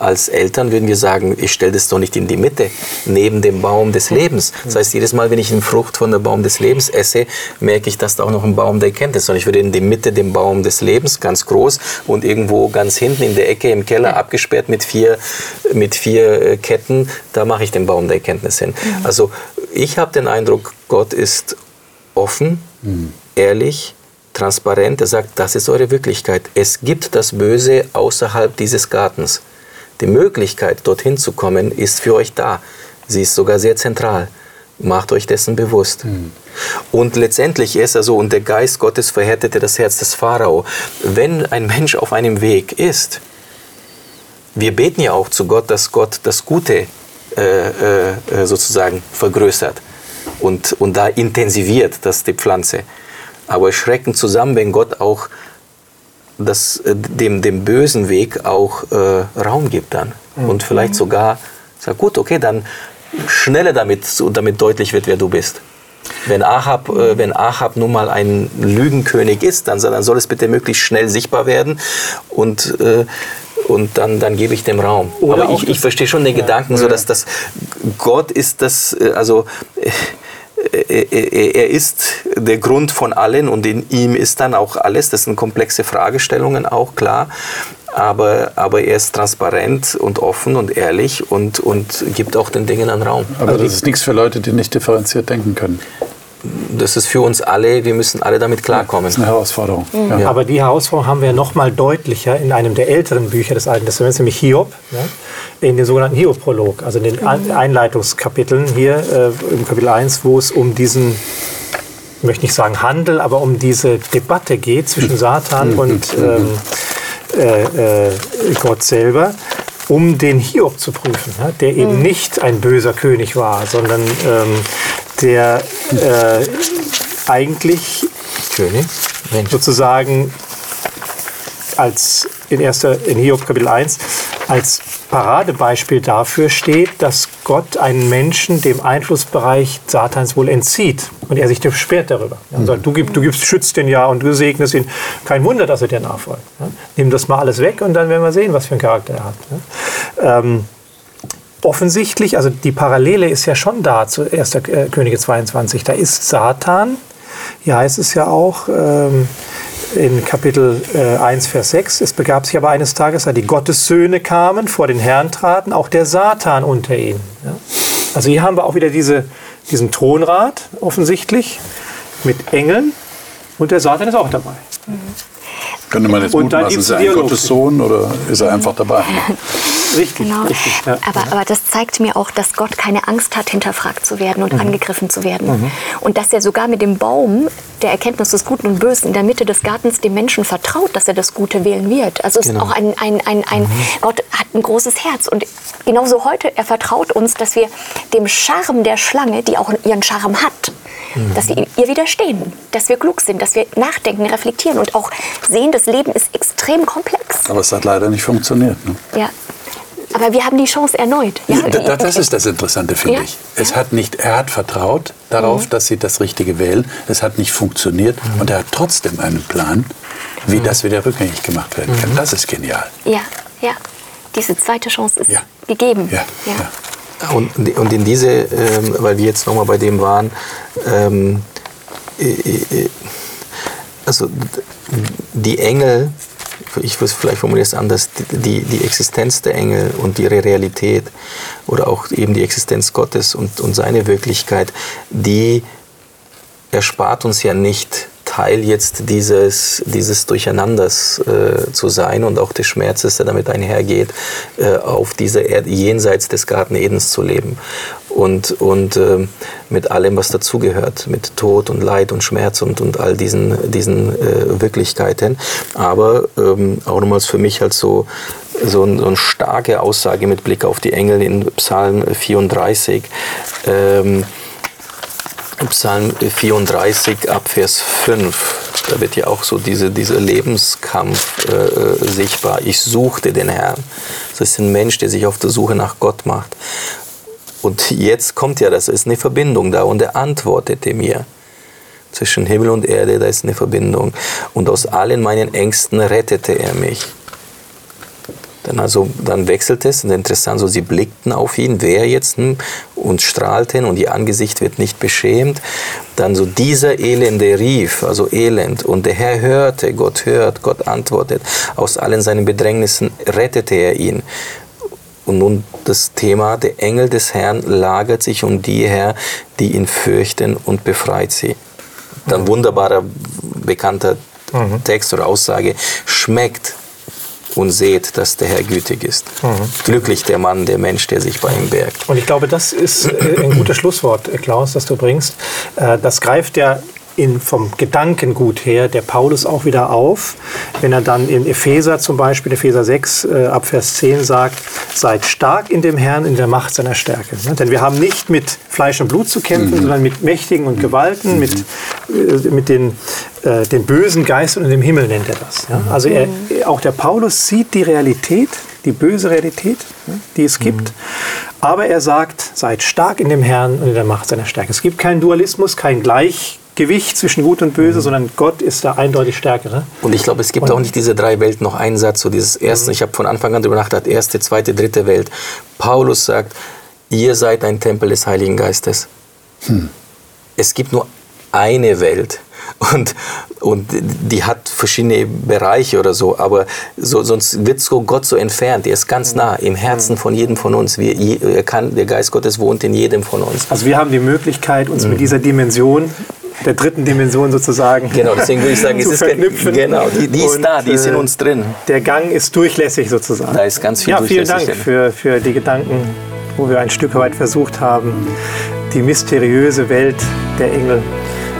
als Eltern würden wir sagen, ich stelle das doch nicht in die Mitte, neben dem Baum des Lebens. Das heißt, jedes Mal, wenn ich eine Frucht von dem Baum des Lebens esse, merke ich, dass da auch noch ein Baum der Erkenntnis ist. Und ich würde in die Mitte den Baum des Lebens, ganz groß, und irgendwo ganz hinten in der Ecke im Keller, abgesperrt mit vier, mit vier äh, Ketten, da mache ich den Baum der Erkenntnis hin. Mhm. Also ich habe den Eindruck, Gott ist offen, mhm. ehrlich, transparent. Er sagt, das ist eure Wirklichkeit. Es gibt das Böse außerhalb dieses Gartens. Die Möglichkeit, dorthin zu kommen, ist für euch da. Sie ist sogar sehr zentral. Macht euch dessen bewusst. Mhm. Und letztendlich ist er so, und der Geist Gottes verhärtete das Herz des Pharao. Wenn ein Mensch auf einem Weg ist, wir beten ja auch zu Gott, dass Gott das Gute äh, äh, sozusagen vergrößert und, und da intensiviert, das die Pflanze. Aber schrecken zusammen, wenn Gott auch das, äh, dem, dem bösen Weg auch äh, Raum gibt dann. Mhm. Und vielleicht sogar sagt, gut, okay, dann schneller damit, so, damit deutlich wird, wer du bist. Wenn Ahab, äh, wenn Ahab nun mal ein Lügenkönig ist, dann soll, dann soll es bitte möglichst schnell sichtbar werden und, äh, und dann, dann gebe ich dem Raum. Oder Aber ich, ich verstehe schon den ja. Gedanken, so dass das Gott ist das, äh, also äh, er ist der Grund von allen und in ihm ist dann auch alles. Das sind komplexe Fragestellungen auch, klar. Aber, aber er ist transparent und offen und ehrlich und, und gibt auch den Dingen einen Raum. Aber das ist nichts für Leute, die nicht differenziert denken können. Das ist für uns alle, wir müssen alle damit klarkommen. Das ist eine Herausforderung. Mhm. Ja. Aber die Herausforderung haben wir noch mal deutlicher in einem der älteren Bücher des Alten Testaments, nämlich Hiob, ja, in den sogenannten Hiob-Prolog, also in den mhm. Einleitungskapiteln hier äh, im Kapitel 1, wo es um diesen ich möchte nicht sagen Handel, aber um diese Debatte geht zwischen Satan und ähm, äh, äh, Gott selber, um den Hiob zu prüfen, der eben mhm. nicht ein böser König war, sondern ähm, der äh, eigentlich König? sozusagen als in, erster, in Hiob Kapitel 1 als Paradebeispiel dafür steht, dass Gott einen Menschen dem Einflussbereich Satans wohl entzieht und er sich beschwert darüber. Er sagt, du, gib, du gibst, schützt den ja und du segnest ihn. Kein Wunder, dass er dir nachfolgt. Ja? Nimm das mal alles weg und dann werden wir sehen, was für einen Charakter er hat. Ja? Ähm, offensichtlich, also die Parallele ist ja schon da zu 1. Äh, Könige 22. Da ist Satan, hier heißt es ja auch, ähm, in Kapitel äh, 1, Vers 6. Es begab sich aber eines Tages, da die Gottessöhne kamen, vor den Herrn traten, auch der Satan unter ihnen. Ja? Also hier haben wir auch wieder diese, diesen Thronrat offensichtlich mit Engeln und der Satan ist auch dabei. Mhm. Könnte man jetzt mutmaßen, ist er ein Gottes Sohn oder ist er einfach dabei? [LAUGHS] Richtig, genau. richtig. Ja. Aber, aber das zeigt mir auch, dass Gott keine Angst hat, hinterfragt zu werden und mhm. angegriffen zu werden. Mhm. Und dass er sogar mit dem Baum der Erkenntnis des Guten und Bösen in der Mitte des Gartens dem Menschen vertraut, dass er das Gute wählen wird. Also genau. ist auch ein, ein, ein, ein mhm. Gott hat ein großes Herz. Und genauso heute, er vertraut uns, dass wir dem Charme der Schlange, die auch ihren Charme hat, mhm. dass wir ihr widerstehen, dass wir klug sind, dass wir nachdenken, reflektieren und auch sehen, das Leben ist extrem komplex. Aber es hat leider nicht funktioniert. Ne? Ja. Aber wir haben die Chance erneut. Ja, das, das ist das Interessante, finde ja. ich. Es hat nicht, er hat vertraut darauf, mhm. dass sie das Richtige wählen. Es hat nicht funktioniert mhm. und er hat trotzdem einen Plan, wie mhm. das wieder rückgängig gemacht werden kann. Mhm. Das ist genial. Ja, ja. Diese zweite Chance ist ja. gegeben. Ja. ja. Und, und in diese, ähm, weil wir jetzt nochmal bei dem waren, ähm, äh, äh, also die Engel ich vielleicht formuliere es anders, die, die Existenz der Engel und ihre Realität oder auch eben die Existenz Gottes und, und seine Wirklichkeit, die erspart uns ja nicht Teil jetzt dieses, dieses Durcheinanders äh, zu sein und auch des Schmerzes, der damit einhergeht, äh, auf dieser Erde jenseits des Garten Edens zu leben. Und, und äh, mit allem, was dazugehört, mit Tod und Leid und Schmerz und, und all diesen, diesen äh, Wirklichkeiten. Aber ähm, auch nochmals für mich halt so, so, ein, so eine starke Aussage mit Blick auf die Engel in Psalm 34. Ähm, Psalm 34 ab Vers 5, da wird ja auch so diese, dieser Lebenskampf äh, äh, sichtbar. Ich suchte den Herrn. Das ist ein Mensch, der sich auf der Suche nach Gott macht. Und jetzt kommt ja, das ist eine Verbindung da und er antwortete mir. Zwischen Himmel und Erde, da ist eine Verbindung. Und aus allen meinen Ängsten rettete er mich. Dann, also, dann wechselt es und interessant, so sie blickten auf ihn, wer jetzt hm, und strahlten und ihr Angesicht wird nicht beschämt. Dann so dieser Elende rief, also Elend und der Herr hörte, Gott hört, Gott antwortet. Aus allen seinen Bedrängnissen rettete er ihn. Und nun das Thema, der Engel des Herrn lagert sich um die her, die ihn fürchten und befreit sie. Dann wunderbarer, bekannter mhm. Text oder Aussage, schmeckt und seht, dass der Herr gütig ist. Mhm. Glücklich der Mann, der Mensch, der sich bei ihm bergt. Und ich glaube, das ist äh, ein gutes Schlusswort, äh, Klaus, das du bringst. Äh, das greift ja in, vom Gedankengut her der Paulus auch wieder auf, wenn er dann in Epheser zum Beispiel, Epheser 6 äh, ab Vers 10 sagt, seid stark in dem Herrn, in der Macht seiner Stärke. Ne? Denn wir haben nicht mit Fleisch und Blut zu kämpfen, mhm. sondern mit Mächtigen und Gewalten, mhm. mit, äh, mit den, äh, den bösen Geistern und dem Himmel nennt er das. Ja? Also er, auch der Paulus sieht die Realität, die böse Realität, ne, die es gibt. Mhm. Aber er sagt, seid stark in dem Herrn und in der Macht seiner Stärke. Es gibt keinen Dualismus, kein Gleich, Gewicht zwischen Gut und Böse, mhm. sondern Gott ist da eindeutig stärker. Und ich glaube, es gibt und auch nicht diese drei Welten, noch einen Satz, so dieses erste, mhm. ich habe von Anfang an darüber nachgedacht, erste, zweite, dritte Welt. Paulus sagt, ihr seid ein Tempel des Heiligen Geistes. Hm. Es gibt nur eine Welt. Und, und die hat verschiedene Bereiche oder so, aber so, sonst wird so Gott so entfernt. Er ist ganz nah im Herzen von jedem von uns. Wir, er kann, der Geist Gottes wohnt in jedem von uns. Also wir haben die Möglichkeit, uns mhm. mit dieser Dimension der dritten Dimension sozusagen. Genau, deswegen würde ich sagen, [LAUGHS] es ist verknüpfen. Genau, die, die ist da, die ist in äh, uns drin. Der Gang ist durchlässig sozusagen. Da ist ganz viel Ja, vielen Dank für, für die Gedanken, wo wir ein Stück weit versucht haben, die mysteriöse Welt der Engel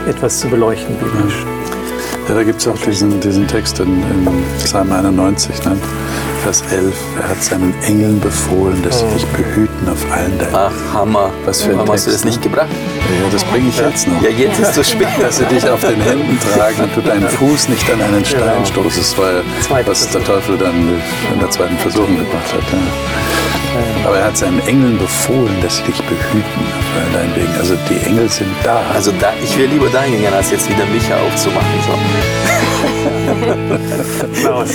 etwas zu beleuchten. Ja, da gibt es auch diesen, diesen Text in, in Psalm 91. Ne? Vers 11, er hat seinen Engeln befohlen, dass sie dich behüten auf allen deinen Ach, Hammer. Was für ein Warum Text, hast du das nicht ne? gebracht? Ja, das bringe ich jetzt noch. Ja, jetzt ist es zu [LAUGHS] spät. Dass sie dich auf den Händen tragen und du deinen Fuß nicht an einen Stein genau. stoßest, weil was der Teufel dann in der zweiten Versuchung gemacht hat. Ja. Aber er hat seinen Engeln befohlen, dass sie dich behüten auf allen deinen Wegen. Also die Engel sind da. Also da, ich wäre lieber da gegangen, als jetzt wieder Micha aufzumachen. So. [LAUGHS] Klaus,